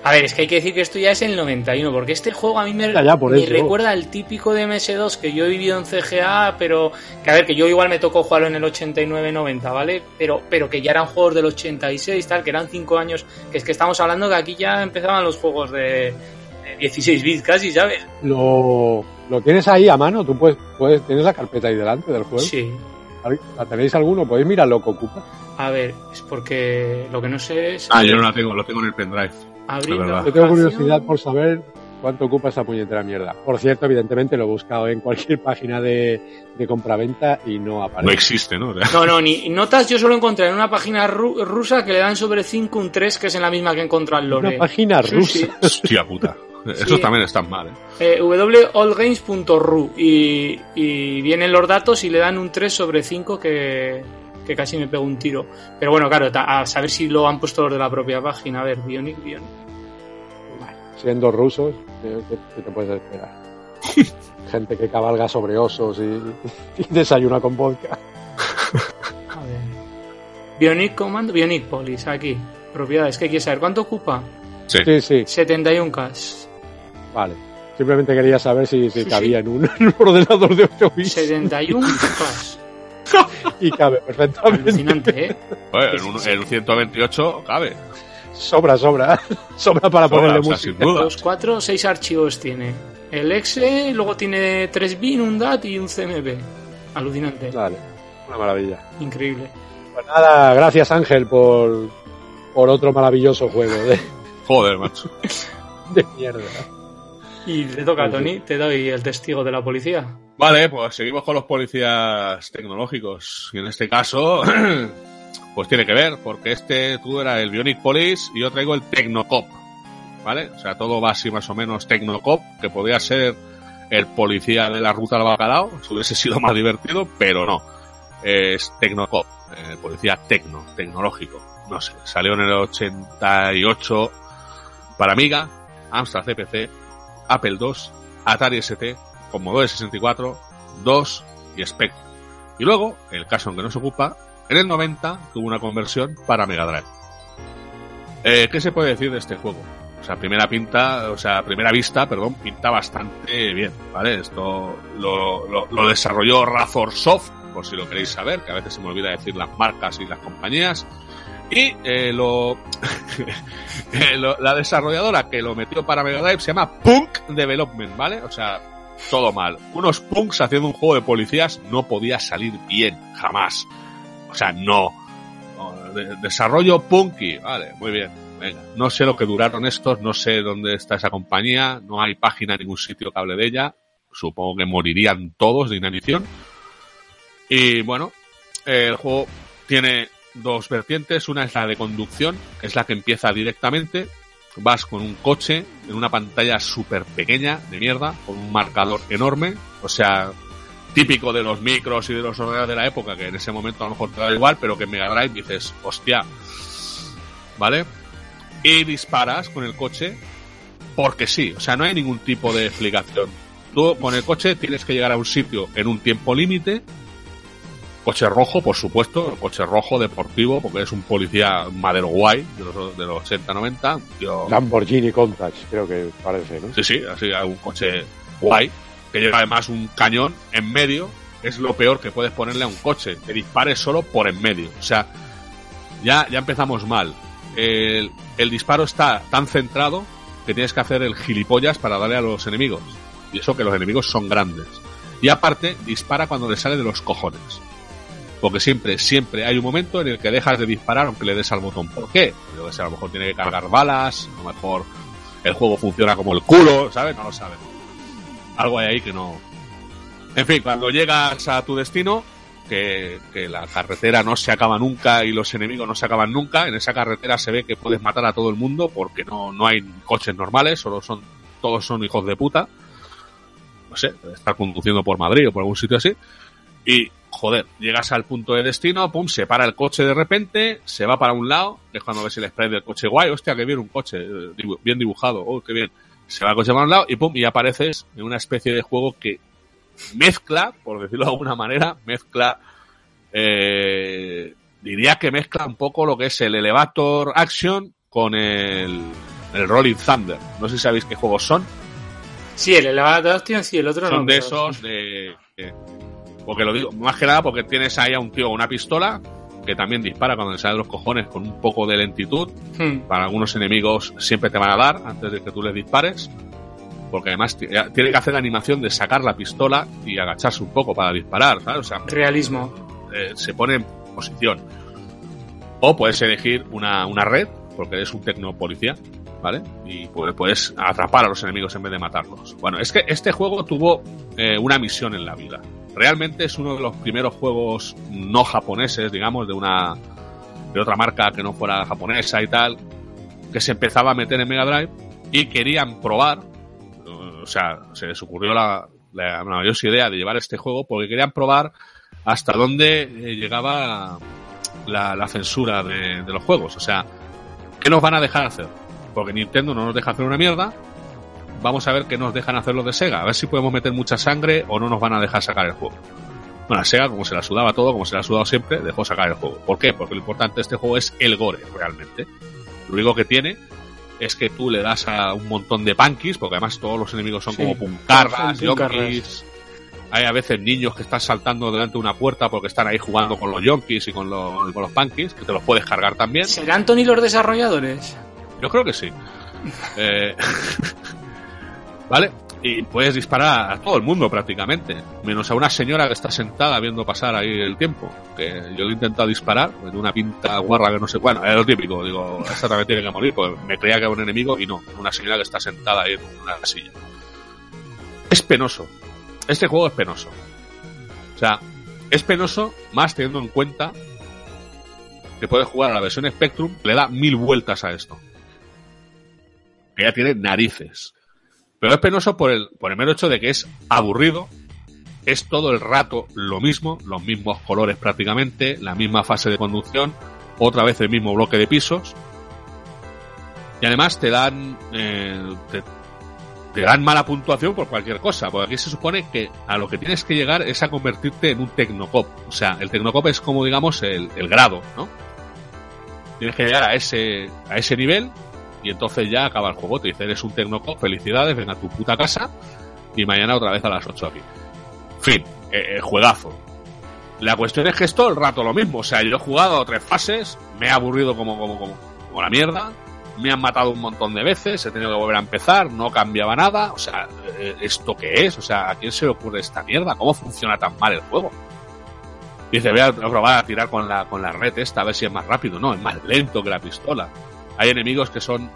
A ver, es que hay que decir que esto ya es el 91, porque este juego a mí me, Ya, ya, por me eso. recuerda al típico de MS2 que yo he vivido en CGA, pero que a ver, que yo igual me tocó jugarlo en el 89-90, ¿vale? Pero, pero que ya eran juegos del 86, tal, que eran 5 años, que es que estamos hablando que aquí ya empezaban los juegos de, de 16 bits casi, ¿sabes? Lo, lo tienes ahí a mano, tú puedes, puedes, tienes la carpeta ahí delante del juego. Sí. ¿La tenéis alguno? Podéis mirar lo que ocupa. A ver, es porque lo que no sé es Ah, yo no la tengo, lo tengo en el pendrive. Yo tengo curiosidad por saber cuánto ocupa esa puñetera mierda. Por cierto, evidentemente lo he buscado en cualquier página de, de compraventa y no No aparece. existe, ¿no? O sea, No, no, ni notas yo solo encontré en una página ru- rusa que le dan sobre 5 un 3, que es en la misma que encontré al Lore. Una página Sí, rusa. sí. Hostia puta. Esos también están mal, ¿eh? Eh, wallgames.ru y, y vienen los datos y le dan un 3 sobre 5 que, que casi me pego un tiro. Pero bueno, claro, a saber si lo han puesto los de la propia página. A ver, Bionic, Bionic. Siendo rusos, ¿qué, qué- te puedes esperar? Gente que cabalga sobre osos y, y desayuna con vodka. A ver. Bionic Command, Bionic Police, aquí. Propiedades, ¿qué quieres saber? ¿Cuánto ocupa? Sí. Sí, sí, 71K. Vale. Simplemente quería saber si, si Sí, cabía En, un, en un ordenador de 8 bits 71K. y cabe perfectamente. Alucinante, ¿eh? Joder, en un, en un 128 cabe. Sobra, sobra. Sobra para Sobra, ponerle o sea, música. sin duda. Dos, cuatro, seis archivos tiene. El exe, luego tiene 3 bin, un DAT y un CMP. Alucinante. Vale, una maravilla. Increíble. Pues nada, gracias Ángel por, por otro maravilloso juego de, Joder, macho. de mierda. Y te toca, sí. Tony, te doy el testigo de la policía. Vale, pues seguimos con los policías tecnológicos. Y en este caso, pues tiene que ver, porque este tú era el Bionic Police y yo traigo el Tecnocop. ¿Vale? O sea, todo va así más o menos Tecnocop, que podría ser el policía de la ruta al bacalao, si hubiese sido más divertido, pero no. Es Tecnocop, eh, policía tecno, tecnológico. No sé, salió en el 88 para Amiga, Amstrad CPC Apple II, Atari ST, Commodore 64, DOS y Spectrum. Y luego, el caso en que nos ocupa, en el 90 tuvo una conversión para Mega Drive. Eh, ¿Qué se puede decir de este juego? O sea, primera pinta, o sea, primera vista, perdón, pinta bastante bien, ¿vale? Esto lo, desarrolló Razor Soft, por si lo queréis saber, que a veces se me olvida decir las marcas y las compañías. Y eh, lo, eh, lo, la desarrolladora que lo metió para Mega Drive se llama Punk Development, ¿vale? O sea, todo mal. Unos punks haciendo un juego de policías no podía salir bien, jamás. O sea, no. no de, desarrollo punky, vale, muy bien. Venga, no sé lo que duraron estos, no sé dónde está esa compañía, no hay página en ningún sitio que hable de ella. Supongo que morirían todos de inanición. Y bueno, el juego tiene dos vertientes. Una es la de conducción, es la que empieza directamente. Vas con un coche en una pantalla súper pequeña, de mierda, con un marcador enorme. O sea, típico de los micros y de los ordenadores de la época, que en ese momento a lo mejor te da igual, pero que en Mega Drive dices, hostia, ¿vale? Y disparas con el coche porque sí, o sea, no hay ningún tipo de explicación. Tú con el coche tienes que llegar a un sitio en un tiempo límite coche rojo, por supuesto, coche rojo deportivo, porque es un policía madero guay de los, de los 80-90. Yo... Lamborghini Countach, creo que parece, ¿no? Sí, sí, así un coche guay, que lleva además un cañón en medio. Es lo peor que puedes ponerle a un coche, que dispare solo por en medio. O sea, ya, ya empezamos mal. El, el disparo está tan centrado que tienes que hacer el gilipollas para darle a los enemigos. Y eso que los enemigos son grandes. Y aparte, dispara cuando le sale de los cojones porque siempre, siempre hay un momento en el que dejas de disparar aunque le des al botón. ¿Por qué? Yo sé, a lo mejor tiene que cargar balas, a lo mejor el juego funciona como el culo, ¿sabes? No lo sabes. Algo hay ahí que no. En fin, cuando llegas a tu destino, que, que, la carretera no se acaba nunca y los enemigos no se acaban nunca, en esa carretera se ve que puedes matar a todo el mundo porque no, no hay coches normales, solo son, todos son hijos de puta. No sé, estar conduciendo por Madrid o por algún sitio así. Y joder, llegas al punto de destino, pum, se para el coche de repente, se va para un lado, es cuando ves el spray del coche, guay, hostia, que bien un coche, bien dibujado, oh, qué bien. Se va el coche para un lado y pum, y apareces en una especie de juego que mezcla, por decirlo de alguna manera, mezcla, eh, diría que mezcla un poco lo que es el Elevator Action con el, el Rolling Thunder. No sé si sabéis qué juegos son. Sí, el Elevator Action, sí, el otro son no. de esos de... de porque lo digo, más que nada porque tienes ahí a un tío con una pistola que también dispara cuando le sale de los cojones con un poco de lentitud. Hmm. Para algunos enemigos siempre te van a dar antes de que tú les dispares. Porque además tiene que hacer la animación de sacar la pistola y agacharse un poco para disparar, ¿sabes? O sea, Realismo. eh, se pone en posición. O puedes elegir una, una red, porque eres un tecnopolicía, ¿vale? Y pues, puedes atrapar a los enemigos en vez de matarlos. Bueno, es que este juego tuvo eh, una misión en la vida. Realmente es uno de los primeros juegos no japoneses, digamos, de una de otra marca que no fuera japonesa y tal, que se empezaba a meter en Mega Drive y querían probar, o sea, se les ocurrió la, maravillosa idea de llevar este juego porque querían probar hasta dónde eh, llegaba la, la censura de, de los juegos. O sea, ¿qué nos van a dejar hacer? Porque Nintendo no nos deja hacer una mierda. Vamos a ver qué nos dejan hacer los de Sega. A ver si podemos meter mucha sangre o no nos van a dejar sacar el juego. Bueno, a Sega, como se la sudaba todo, como se la ha sudado siempre, dejó sacar el juego. ¿Por qué? Porque lo importante de este juego es el gore, realmente. Lo único que tiene es que tú le das a un montón de punkies, porque además todos los enemigos son Sí. como puncarras, yonkis. Hay a veces niños que están saltando delante de una puerta porque están ahí jugando con los yonkis y con los, y con los punkies, que te los puedes cargar también. ¿Serán Tony los desarrolladores? Yo creo que sí. Eh, ¿Vale? Y puedes disparar a todo el mundo prácticamente, menos a una señora que está sentada viendo pasar ahí el tiempo. Que yo he intentado disparar, de una pinta guarra que no sé. Bueno, es lo típico, digo, esta también tiene que morir, porque me creía que era un enemigo y no, una señora que está sentada ahí en una silla. Es penoso. Este juego es penoso. O sea, es penoso más teniendo en cuenta que puedes jugar a la versión Spectrum, le da mil vueltas a esto que ya tiene narices. Pero es penoso por el, por el mero hecho de que es aburrido, es todo el rato lo mismo, los mismos colores prácticamente, la misma fase de conducción, otra vez el mismo bloque de pisos. Y además te dan, eh, te, dan mala puntuación por cualquier cosa, porque aquí se supone que a lo que tienes que llegar es a convertirte en un Tecnocop. O sea, el Tecnocop es como, digamos, el, el grado, ¿no? Tienes que llegar a ese, a ese nivel y entonces ya acaba el juego. Te dice, eres un Tecnocop, felicidades, ven a tu puta casa y mañana otra vez a las 8 aquí. Fin, eh, eh, juegazo. La cuestión es que es todo el rato lo mismo. O sea, yo he jugado tres fases, me he aburrido como, como, como, como la mierda, me han matado un montón de veces, he tenido que volver a empezar, no cambiaba nada. O sea, eh, ¿esto qué es? O sea, ¿a quién se le ocurre esta mierda? ¿Cómo funciona tan mal el juego? Dice, voy a probar a tirar con la, con la red esta a ver si es más rápido. No, es más lento que la pistola. Hay enemigos que son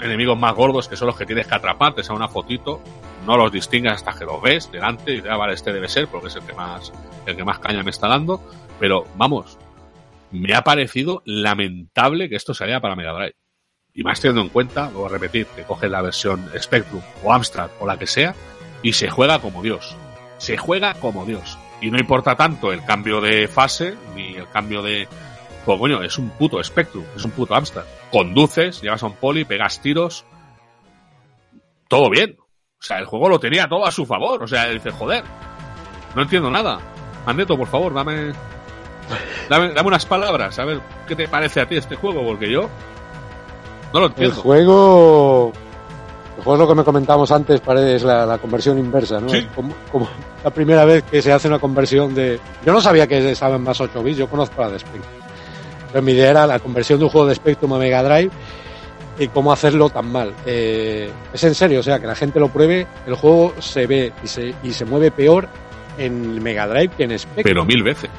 enemigos más gordos que son los que tienes que atrapar, te sale una fotito, no los distingues hasta que los ves delante y dices, ah, vale, este debe ser porque es el que más, el que más caña me está dando. Pero vamos, me ha parecido lamentable que esto saliera para Mega Drive. Y más teniendo en cuenta, lo voy a repetir, que coges la versión Spectrum o Amstrad o la que sea y se juega como Dios. Se juega como Dios. Y no importa tanto el cambio de fase ni el cambio de, pues coño, es un puto Spectrum, es un puto Amstrad. Conduces, llevas a un poli, pegas tiros. Todo bien. O sea, el juego lo tenía todo a su favor. O sea, dice, joder, no entiendo nada. Andeto, por favor, dame, dame, dame unas palabras, a ver qué te parece a ti este juego, porque yo no lo El entiendo. juego. El juego es lo que me comentábamos antes, parece la, la conversión inversa, ¿no? Sí. Es Como, como la primera vez que se hace una conversión de. Yo no sabía que estaba en más 8 bits, yo conozco la de Spectrum. Pero mi idea era la conversión de un juego de Spectrum a Mega Drive y cómo hacerlo tan mal. Eh, es en serio, o sea, que la gente lo pruebe, el juego se ve y se, y se mueve peor en Mega Drive que en Spectrum. Pero mil veces.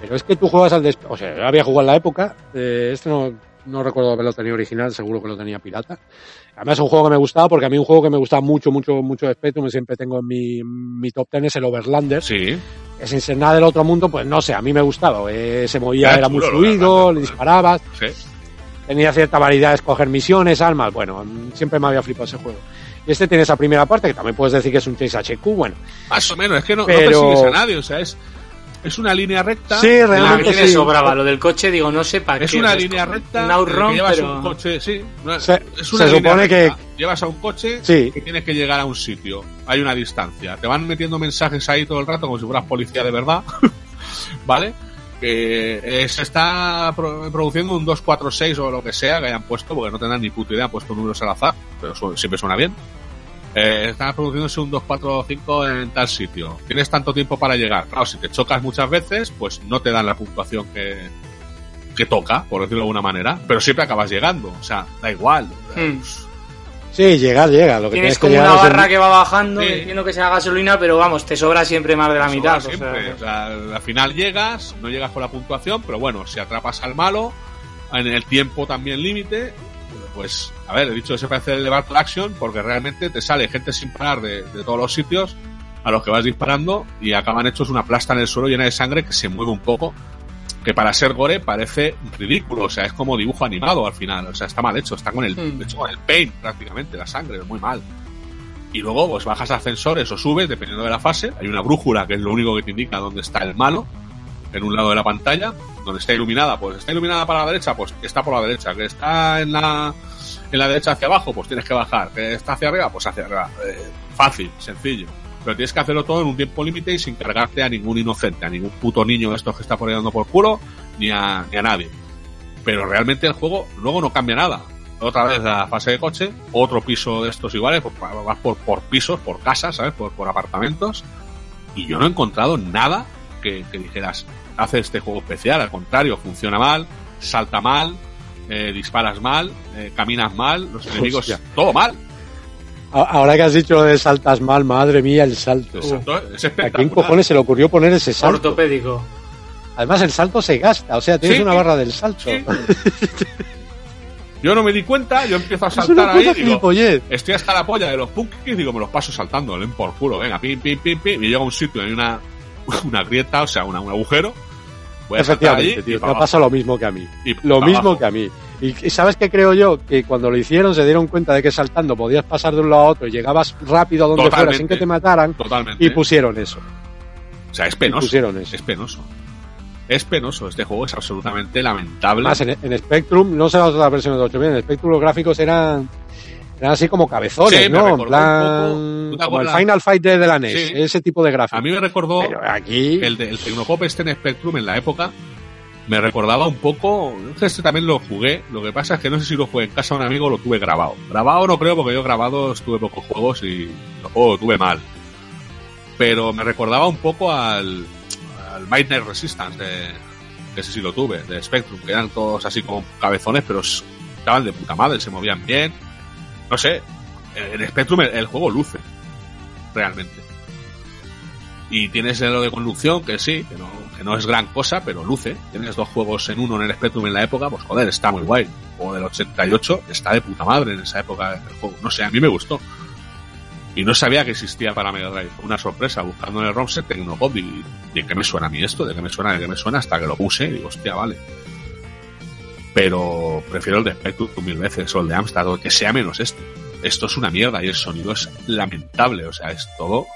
Pero es que tú juegas al de... O sea, yo había jugado en la época. eh, este no, no recuerdo haberlo tenido original, seguro que lo tenía pirata. Además es un juego que me gustaba porque a mí un juego que me gustaba mucho, mucho, mucho de Spectrum siempre tengo en mi, mi top ten es el Overlander. Sí. Que sin ser nada del otro mundo, pues no sé, a mí me gustaba. eh, se movía, Era era muy fluido, le disparabas, Sí. tenía cierta variedad de escoger misiones, armas. Bueno, siempre me había flipado ese juego. Y este tiene esa primera parte, que también puedes decir que es un Chase HQ, bueno. Más o menos, es que no, Pero- no persigues a nadie, o sea, es, es una línea recta. Sí, realmente me sobraba lo del coche, digo, no sé para qué. Es una línea recta. Un outrun, llevas pero. un coche, sí. Se- es una se línea supone que-. Llevas a un coche Sí. que tienes que llegar a un sitio. Hay una distancia. Te van metiendo mensajes ahí todo el rato como si fueras policía de verdad. ¿Vale? Que eh, se está pro- produciendo un 246 o lo que sea que hayan puesto, porque no tendrán ni puta idea, han puesto números al azar, pero su- siempre suena bien. Eh, está produciéndose un 245 en tal sitio. Tienes tanto tiempo para llegar. Claro, si te chocas muchas veces, pues no te dan la puntuación que, que toca, por decirlo de alguna manera, pero siempre acabas llegando. O sea, da igual. Hmm. Sí, llega, llega. Lo que Tienes como llegar una el- barra que va bajando, Sí. entiendo que sea gasolina, pero vamos, te sobra siempre más de la mitad. o siempre. sea, O sea, al final llegas, no llegas con la puntuación, pero bueno, si atrapas al malo, en el tiempo también límite, pues, a ver, he dicho que se parece el de Battle Action porque realmente te sale gente sin parar de, de todos los sitios a los que vas disparando y acaban hechos una plasta en el suelo llena de sangre que se mueve un poco, que para ser gore parece ridículo, o sea, es como dibujo animado al final, o sea, está mal hecho, está con el, hecho con el paint prácticamente, la sangre, es muy mal. Y luego, pues bajas ascensores o subes, dependiendo de la fase. Hay una brújula que es lo único que te indica dónde está el malo, en un lado de la pantalla. Donde está iluminada, pues está iluminada para la derecha, pues está por la derecha. Que está en la, en la derecha hacia abajo, pues tienes que bajar. Que está hacia arriba, pues hacia arriba. Eh, fácil, sencillo. Pero tienes que hacerlo todo en un tiempo límite y sin cargarte a ningún inocente, a ningún puto niño de estos que está por ahí dando por culo, ni a, ni a nadie. Pero realmente el juego luego no cambia nada. Otra vez la fase de coche, otro piso de estos iguales, pues, vas por, por pisos, por casas, ¿sabes? Por, por apartamentos. Y yo no he encontrado nada que, que dijeras, hace este juego especial. Al contrario, funciona mal, salta mal, eh, disparas mal, eh, caminas mal, los enemigos, Hostia. todo mal. Ahora que has dicho lo de saltas mal, madre mía, el salto. Es ¿A quién cojones se le ocurrió poner ese salto? ortopédico. Además, el salto se gasta, o sea, tienes Sí. una barra del salto. Sí. Yo no me di cuenta, yo empiezo a saltar ahí digo, estoy hasta la polla de los punkis, digo, me los paso saltando, leen por culo, venga, pim, pim, pim, pim, y llego a un sitio, hay una, una grieta, o sea, una, un agujero, voy a saltar allí tío, y te pasado lo mismo que a mí. y Lo mismo abajo. que a mí. Y sabes qué creo yo, que cuando lo hicieron se dieron cuenta de que saltando podías pasar de un lado a otro y llegabas rápido a donde fuera Totalmente. sin que te mataran Totalmente. y pusieron eso. o sea, es Y penoso. pusieron eso. Es penoso. Es penoso. Este juego es absolutamente lamentable. Más en, en Spectrum, no sé las otras versiones de 8 bien, en Spectrum los gráficos eran Eran así como cabezones, Sí, ¿no? En plan, poco- ¿tú te como el? Final Fight de, de la NES, Sí. ese tipo de gráficos. A mí me recordó Pero aquí, el, de, el Tecnopop este en Spectrum en la época. Me recordaba un poco. Este también lo jugué. Lo que pasa es que no sé si lo jugué en casa de un amigo o lo tuve grabado. Grabado no creo porque yo grabado tuve pocos juegos y los juegos lo tuve mal. Pero me recordaba un poco al, al Might Knight Resistance de, que ese sí lo tuve, de Spectrum, que eran todos así como cabezones, pero estaban de puta madre, se movían bien. No sé, en Spectrum el, el juego luce, realmente. Y tienes lo de conducción, que sí, que no, que no es gran cosa, pero luce. Tienes dos juegos en uno en el Spectrum en la época, pues joder, está muy guay. O del 88 está de puta madre en esa época el juego. No sé, a mí me gustó. Y no sabía que existía para Mega Drive. Una sorpresa buscando en el ROM set Tecnopop y ¿de qué me suena a mí esto? ¿De qué me suena? ¿De qué me suena? Hasta que lo puse y digo, hostia, vale. Pero prefiero el de Spectrum mil veces o el de Amstrad que sea menos este. Esto es una mierda y el sonido es lamentable. O sea, es todo,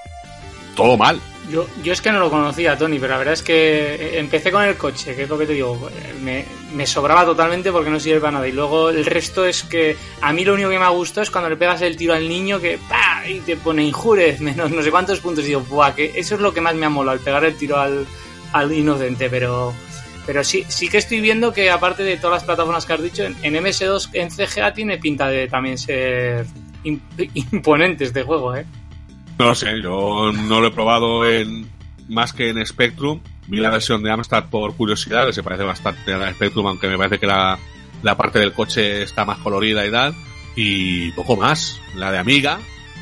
todo mal. Yo, yo es que no lo conocía, Tony, pero la verdad es que eh, empecé con el coche, que es lo que te digo. Me, me sobraba totalmente porque no sirve para nada. Y luego el resto es que a mí lo único que me ha gustado es cuando le pegas el tiro al niño que ¡pa! y te pone injures, menos no sé cuántos puntos. Y digo, ¡buah! Que eso es lo que más me ha molado, el pegar el tiro al, al inocente. Pero, pero sí, sí que estoy viendo que aparte de todas las plataformas que has dicho, en, en MS2, en CGA tiene pinta de también ser imp- imponente este juego, ¿eh? No lo sé, yo no lo he probado en más que en Spectrum. Vi la versión de Amstrad por curiosidad, que se parece bastante a la Spectrum, aunque me parece que la, la parte del coche está más colorida y tal. Y poco más. La de Amiga,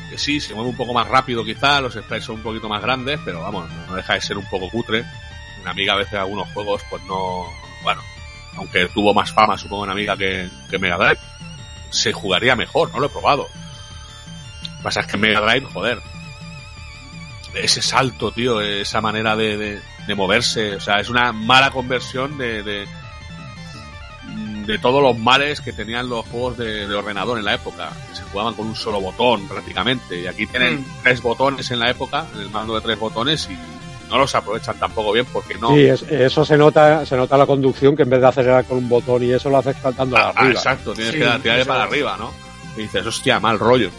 que sí, se mueve un poco más rápido quizá, los sprites son un poquito más grandes, pero vamos, no deja de ser un poco cutre. En Amiga a veces algunos juegos, pues no... Bueno, aunque tuvo más fama, supongo, en Amiga que, que Mega Drive, se jugaría mejor, no lo he probado. Lo que pasa es que en Mega Drive, joder, ese salto, tío, esa manera de, de, de moverse, o sea, es una mala conversión de, de, de todos los males que tenían los juegos de, de ordenador en la época, que se jugaban con un solo botón prácticamente, y aquí tienen Mm. tres botones en la época, el mando de tres botones, y no los aprovechan tampoco bien porque no... sí, es- eso se nota, se nota la conducción que en vez de acelerar con un botón y eso lo haces saltando Ah, ah, arriba. exacto, tienes Sí, que tirarle eso para es. arriba, ¿no? Y dices, hostia, mal rollo.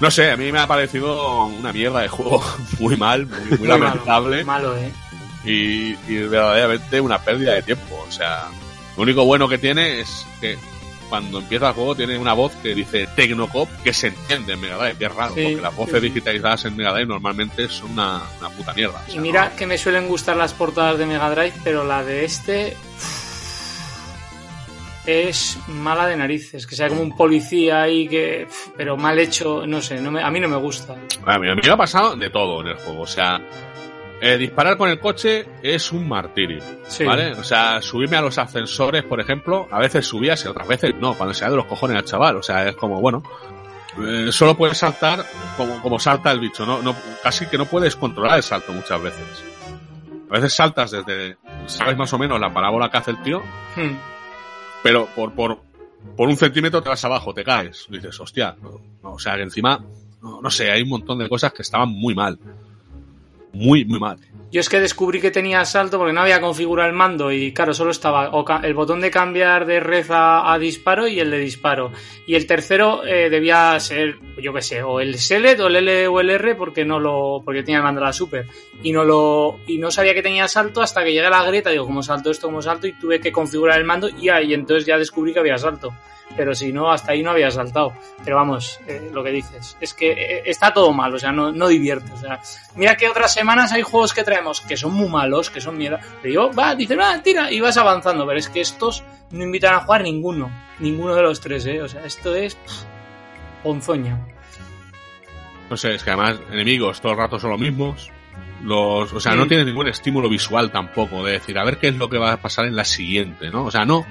No sé, a mí me ha parecido una mierda de juego muy mal, muy, muy Muy malo, lamentable. Malo, ¿eh? y, y verdaderamente una pérdida de tiempo. O sea, lo único bueno que tiene es que cuando empieza el juego tiene una voz que dice Tecnocop que se entiende en Mega Drive, que es raro, Sí, porque las voces sí, sí. digitalizadas en Mega Drive normalmente son una, una puta mierda. O sea, Y mira no- que me suelen gustar las portadas de Mega Drive, pero la de este es mala de narices, que sea como un policía ahí que pero mal hecho, no sé, no me- a mí no me gusta. A mí, a mí me ha pasado de todo en el juego. O sea, eh, disparar con el coche es un martirio. Sí. ¿Vale? O sea, subirme a los ascensores, por ejemplo, a veces subías y otras veces no, cuando se da de los cojones al chaval. O sea, es como, bueno, eh, solo puedes saltar como, como salta el bicho, ¿no? no Casi que no puedes controlar el salto muchas veces. A veces saltas desde, sabes más o menos la parábola que hace el tío, Hmm. pero por, por, por un centímetro te vas abajo, te caes. dices, hostia, no, no, o sea, que encima, no, no sé, hay un montón de cosas que estaban muy mal. Muy, muy mal. Yo es que descubrí que tenía salto porque no había configurado el mando y claro, solo estaba el botón de cambiar de red a, disparo y el de disparo. Y el tercero eh, debía ser, yo qué sé, o el select o el L o el R porque no lo, porque tenía el mando la super. Y no lo, y no sabía que tenía salto hasta que llegué a la grieta, digo, ¿cómo salto esto? ¿Cómo salto? Y tuve que configurar el mando y ahí entonces ya descubrí que había salto. Pero si no, hasta ahí no había saltado. Pero vamos, eh, lo que dices, es que eh, está todo mal, o sea, no, no divierte. O sea, mira que otras semanas hay juegos que traemos que son muy malos, que son mierda. Pero yo, va, dices, va, tira, y vas avanzando. Pero es que estos no invitan a jugar ninguno. Ninguno de los tres, ¿eh? O sea, esto es. pff, ponzoña. No sé, es que además enemigos todo el rato son los mismos. Los, o sea, no Mm. tiene ningún estímulo visual tampoco de decir, a ver qué es lo que va a pasar en la siguiente, ¿no? O sea, no.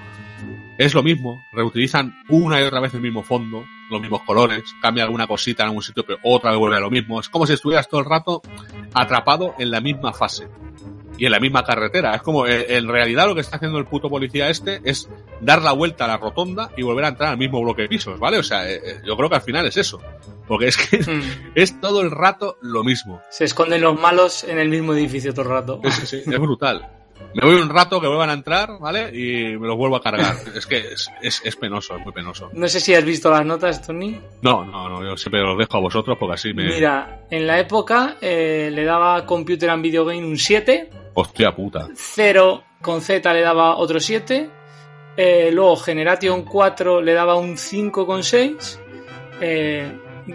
Es lo mismo. Reutilizan una y otra vez el mismo fondo, los mismos colores, cambia alguna cosita en algún sitio, pero otra vez vuelve a lo mismo. Es como si estuvieras todo el rato atrapado en la misma fase y en la misma carretera. Es como, eh, en realidad lo que está haciendo el puto policía este es dar la vuelta a la rotonda y volver a entrar al mismo bloque de pisos, ¿vale? O sea, eh, eh, yo creo que al final es eso. Porque es que Mm. es todo el rato lo mismo. Se esconden los malos en el mismo edificio todo el rato. Es brutal. Me voy un rato, que vuelvan a entrar, ¿vale? Y me los vuelvo a cargar. es que es, es, es penoso, es muy penoso. No sé si has visto las notas, Tony. No, no, no, yo siempre los dejo a vosotros porque así me... Mira, en la época eh, le daba Computer and Video Game un 7, Hostia puta. 0 con Z le daba otro 7, eh, luego Generation 4 le daba un 5 con 6, eh,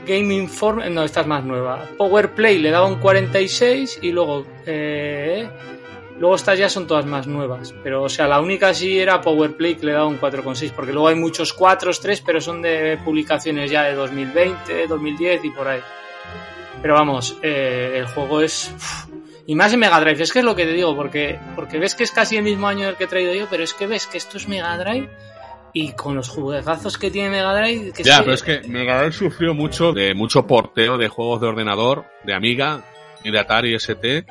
Game Inform, no, esta es más nueva, Power Play le daba un 46 y luego... Eh, Luego estas ya son todas más nuevas, pero o sea, la única sí era Powerplay que le daba un 4,6, porque luego hay muchos 4, 3, pero son de publicaciones ya de 2020, 2010 y por ahí. Pero vamos, eh, el juego es... y más en Mega Drive, es que es lo que te digo, porque, porque ves que es casi el mismo año del que he traído yo, pero es que ves que esto es Mega Drive y con los juegazos que tiene Mega Drive... Que Ya, que- pero es que Mega Drive sufrió mucho de mucho porteo de juegos de ordenador, de Amiga y de Atari ST.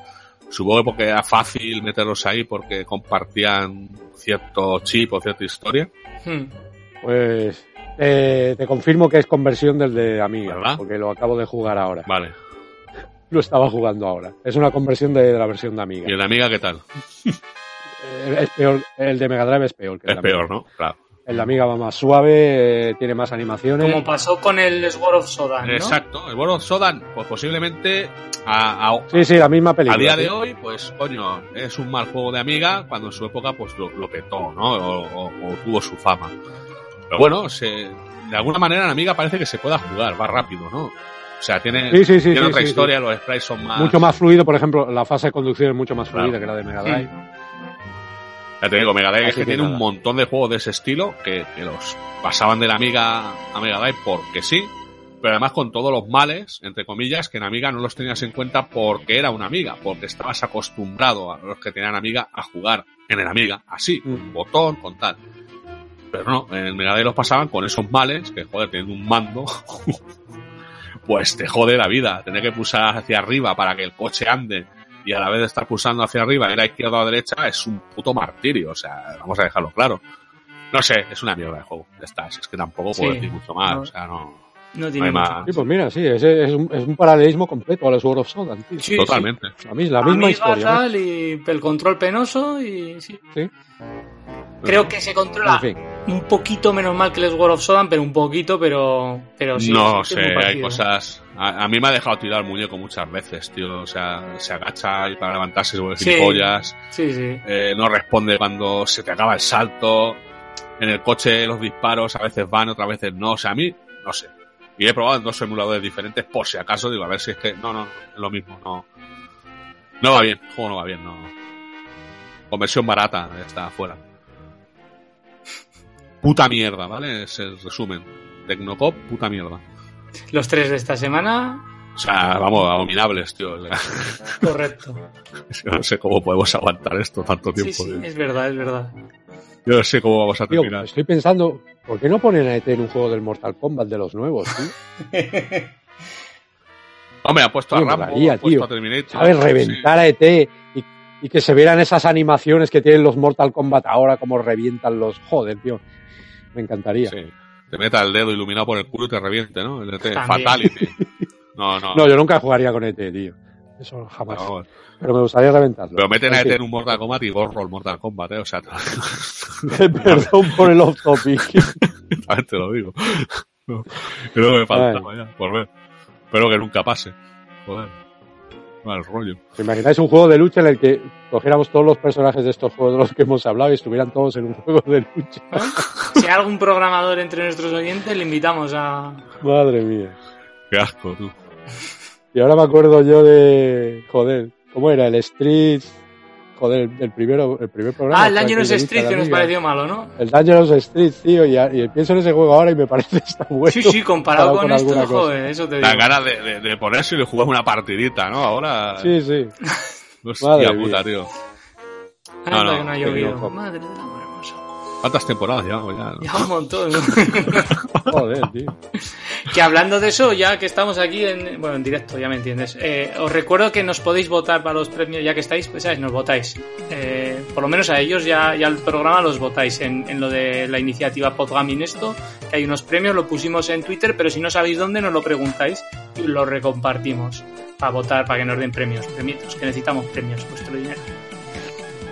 Supongo que porque era fácil meterlos ahí porque compartían cierto chip o cierta historia. Hmm. Pues eh, te confirmo que es conversión del de Amiga, ¿Verdad? porque lo acabo de jugar ahora. Vale. Lo estaba jugando ahora. Es una conversión de, de la versión de Amiga. ¿Y el de Amiga qué tal? Eh, es peor, el de Mega Drive es peor que el Es de Amiga. peor, ¿no? Claro. El de Amiga va más suave, eh, tiene más animaciones. Como pasó con el Sword of Sodan, ¿no? Exacto. El World of Sodan, pues posiblemente a, a- Sí, sí, la misma película. a día sí. de hoy, pues coño, es un mal juego de Amiga cuando en su época pues lo, lo petó, ¿no? O, o- o tuvo su fama. Pero bueno, se, de alguna manera en Amiga parece que se pueda jugar, va rápido, ¿no? O sea, tiene, Sí, sí, sí, tiene sí, otra sí, historia, los sprites son más... Mucho más fluido, por ejemplo, la fase de conducción es mucho más Claro. fluida que la de Mega Drive. Ya te digo, Mega Drive es que que tiene un montón de juegos de ese estilo que, que los pasaban de la Amiga a Mega Drive porque sí, pero además con todos los males, entre comillas, que en Amiga no los tenías en cuenta porque era una Amiga, porque estabas acostumbrado a los que tenían Amiga a jugar en el Amiga, así, un Mm. botón, con tal. Pero no, en Mega Drive los pasaban con esos males, que joder, teniendo un mando, pues te jode la vida. Tener que pulsar hacia arriba para que el coche ande y a la vez de estar pulsando hacia arriba, ir a izquierda o a derecha, es un puto martirio. O sea, vamos a dejarlo claro. No sé, es una mierda de juego. Ya está, es que tampoco puedo Sí. decir mucho más. No. O sea, no. No No tiene hay mucho más. Sí, pues mira, sí, es, es, un, es un paralelismo completo a los World of Sodan. Sí, Totalmente. La, mis- la misma Amiga, historia. ¿no? tal, y el control penoso y sí. Sí. Creo que se controla En fin. Un poquito menos mal que el World of Sodan, pero un poquito, pero, pero sí. no sé, hay cosas. A, a mí me ha dejado tirar el muñeco muchas veces, tío. O sea, se agacha y para levantarse se vuelve Sí. gilipollas. Sí, sí. eh, no responde cuando se te acaba el salto. En el coche los disparos a veces van, otras veces no. O sea, a mí, no sé. Y he probado en dos emuladores diferentes por si acaso, digo, a ver si es que... No, no, no, es lo mismo, no. No va bien, el juego no va bien, no. Conversión barata, ya está afuera. Puta mierda, ¿vale? Es el resumen. Tecnocop, puta mierda. Los tres de esta semana, O sea, vamos, abominables, tío. Correcto. yo no sé cómo podemos aguantar esto tanto tiempo. Sí, sí, tío. es verdad, es verdad. Yo no sé cómo vamos a Tío, terminar. estoy pensando, ¿por qué no ponen a ET en un juego del Mortal Kombat de los nuevos, tío? Hombre, ha puesto a Tío, Rambo, molaría, ha puesto tío. a Terminator. ¿Sabes? Reventar a ET y, y que se vieran esas animaciones que tienen los Mortal Kombat ahora, como revientan los... Joder, tío. Me encantaría. Sí. Te meta el dedo iluminado por el culo y te reviente, ¿no? El ET, También. Fatality. No, no. No, yo nunca jugaría con ET, tío. Eso jamás. no. Pero me gustaría reventarlo. Pero meten a En ET fin. en un Mortal Kombat y borro el Mortal Kombat, ¿eh? O sea, Perdón por el off topic. también te lo digo. No, creo que me faltaba ya, por ver. Espero que nunca pase. Joder. Mal rollo. ¿Te imagináis un juego de lucha en el que cogiéramos todos los personajes de estos juegos de los que hemos hablado y estuvieran todos en un juego de lucha? Si hay algún programador entre nuestros oyentes, le invitamos a. Madre mía. Qué asco, tú. Y ahora me acuerdo yo de. Joder, ¿cómo era? El Street. Joder, el primero, el primer programa. Ah, el Dangerous de Street, que de nos pareció malo, ¿no? El Dangerous Street, tío, y, y pienso en ese juego ahora y me parece está bueno. Sí, sí, comparado con, esto, alguna cosa. joder, eso te digo. La ganas de, de, de ponerse y de jugar una partidita, ¿no? Ahora. Sí, sí. Hostia Madre puta, mía. tío. No, que no ha llovido. no. Madre amor hermoso. ¿Cuántas temporadas llevamos ya? no? Ya un montón. Joder, tío. que hablando de eso, ya que estamos aquí en, bueno, en directo, ya me entiendes. eh, os recuerdo que nos podéis votar para los premios, ya que estáis, pues sabes, nos votáis. Eh, por lo menos a ellos ya, ya el programa los votáis en, en lo de la iniciativa Podgaming esto, que hay unos premios, lo pusimos en Twitter, pero si no sabéis dónde, nos lo preguntáis y lo recompartimos para votar, para que nos den premios, premios, que necesitamos premios, vuestro dinero.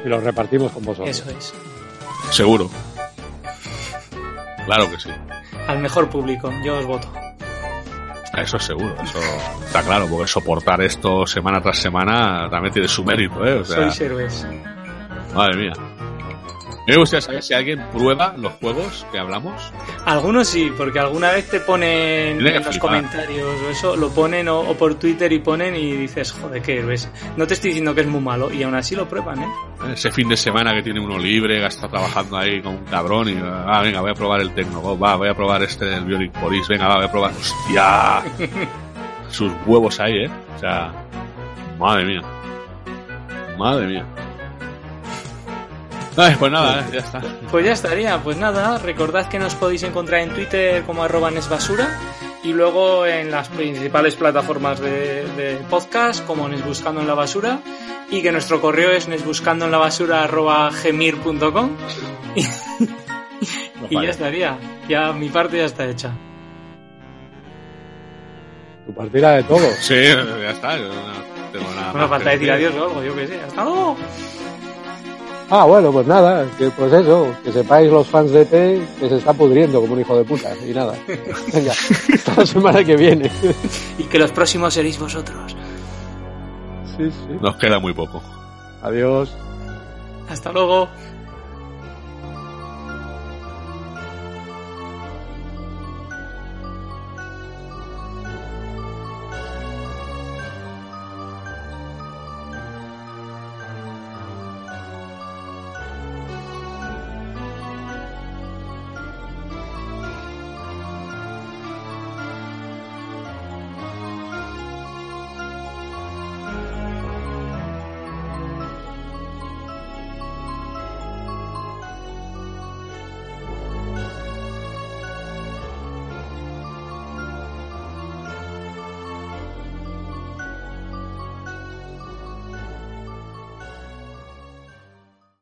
Y los repartimos con vosotros. Eso es. Seguro. Claro que sí. Al mejor público, yo os voto. Eso es seguro, eso está claro, porque soportar esto semana tras semana también tiene su mérito, ¿eh? O sea, Sois héroes. madre mía. Me gustaría saber si alguien prueba los juegos que hablamos. Algunos sí, porque alguna vez te ponen en los comentarios o eso, lo ponen o, o por Twitter y ponen y dices, joder, qué héroes. No te estoy diciendo que es muy malo y aún así lo prueban, ¿eh? Ese fin de semana que tiene uno libre, que está trabajando ahí con un cabrón y, ah, venga, voy a probar el Tecno, va, voy a probar este del Bionic Boris, venga, va, voy a probar, hostia, sus huevos ahí, eh, o sea, madre mía, madre mía. Ay, pues nada, eh, ya está. Pues ya estaría, pues nada, recordad que nos podéis encontrar en Twitter como arroba nesbasura y luego en las principales plataformas de, de podcast como Nesbuscando en la Basura y que nuestro correo es nesbuscando en la basura arroba gemir.com y, y ya estaría, ya mi parte ya está hecha. Tu partida de todo. Sí, ya está, yo no tengo nada más falta que decir adiós o algo, yo que sé, hasta luego. Ah, bueno, pues nada, que pues eso, que sepáis los fans de T que se está pudriendo como un hijo de puta, y nada. Venga, hasta la semana que viene. Y que los próximos seréis vosotros. Sí, sí. Nos queda muy poco. Adiós. Hasta luego.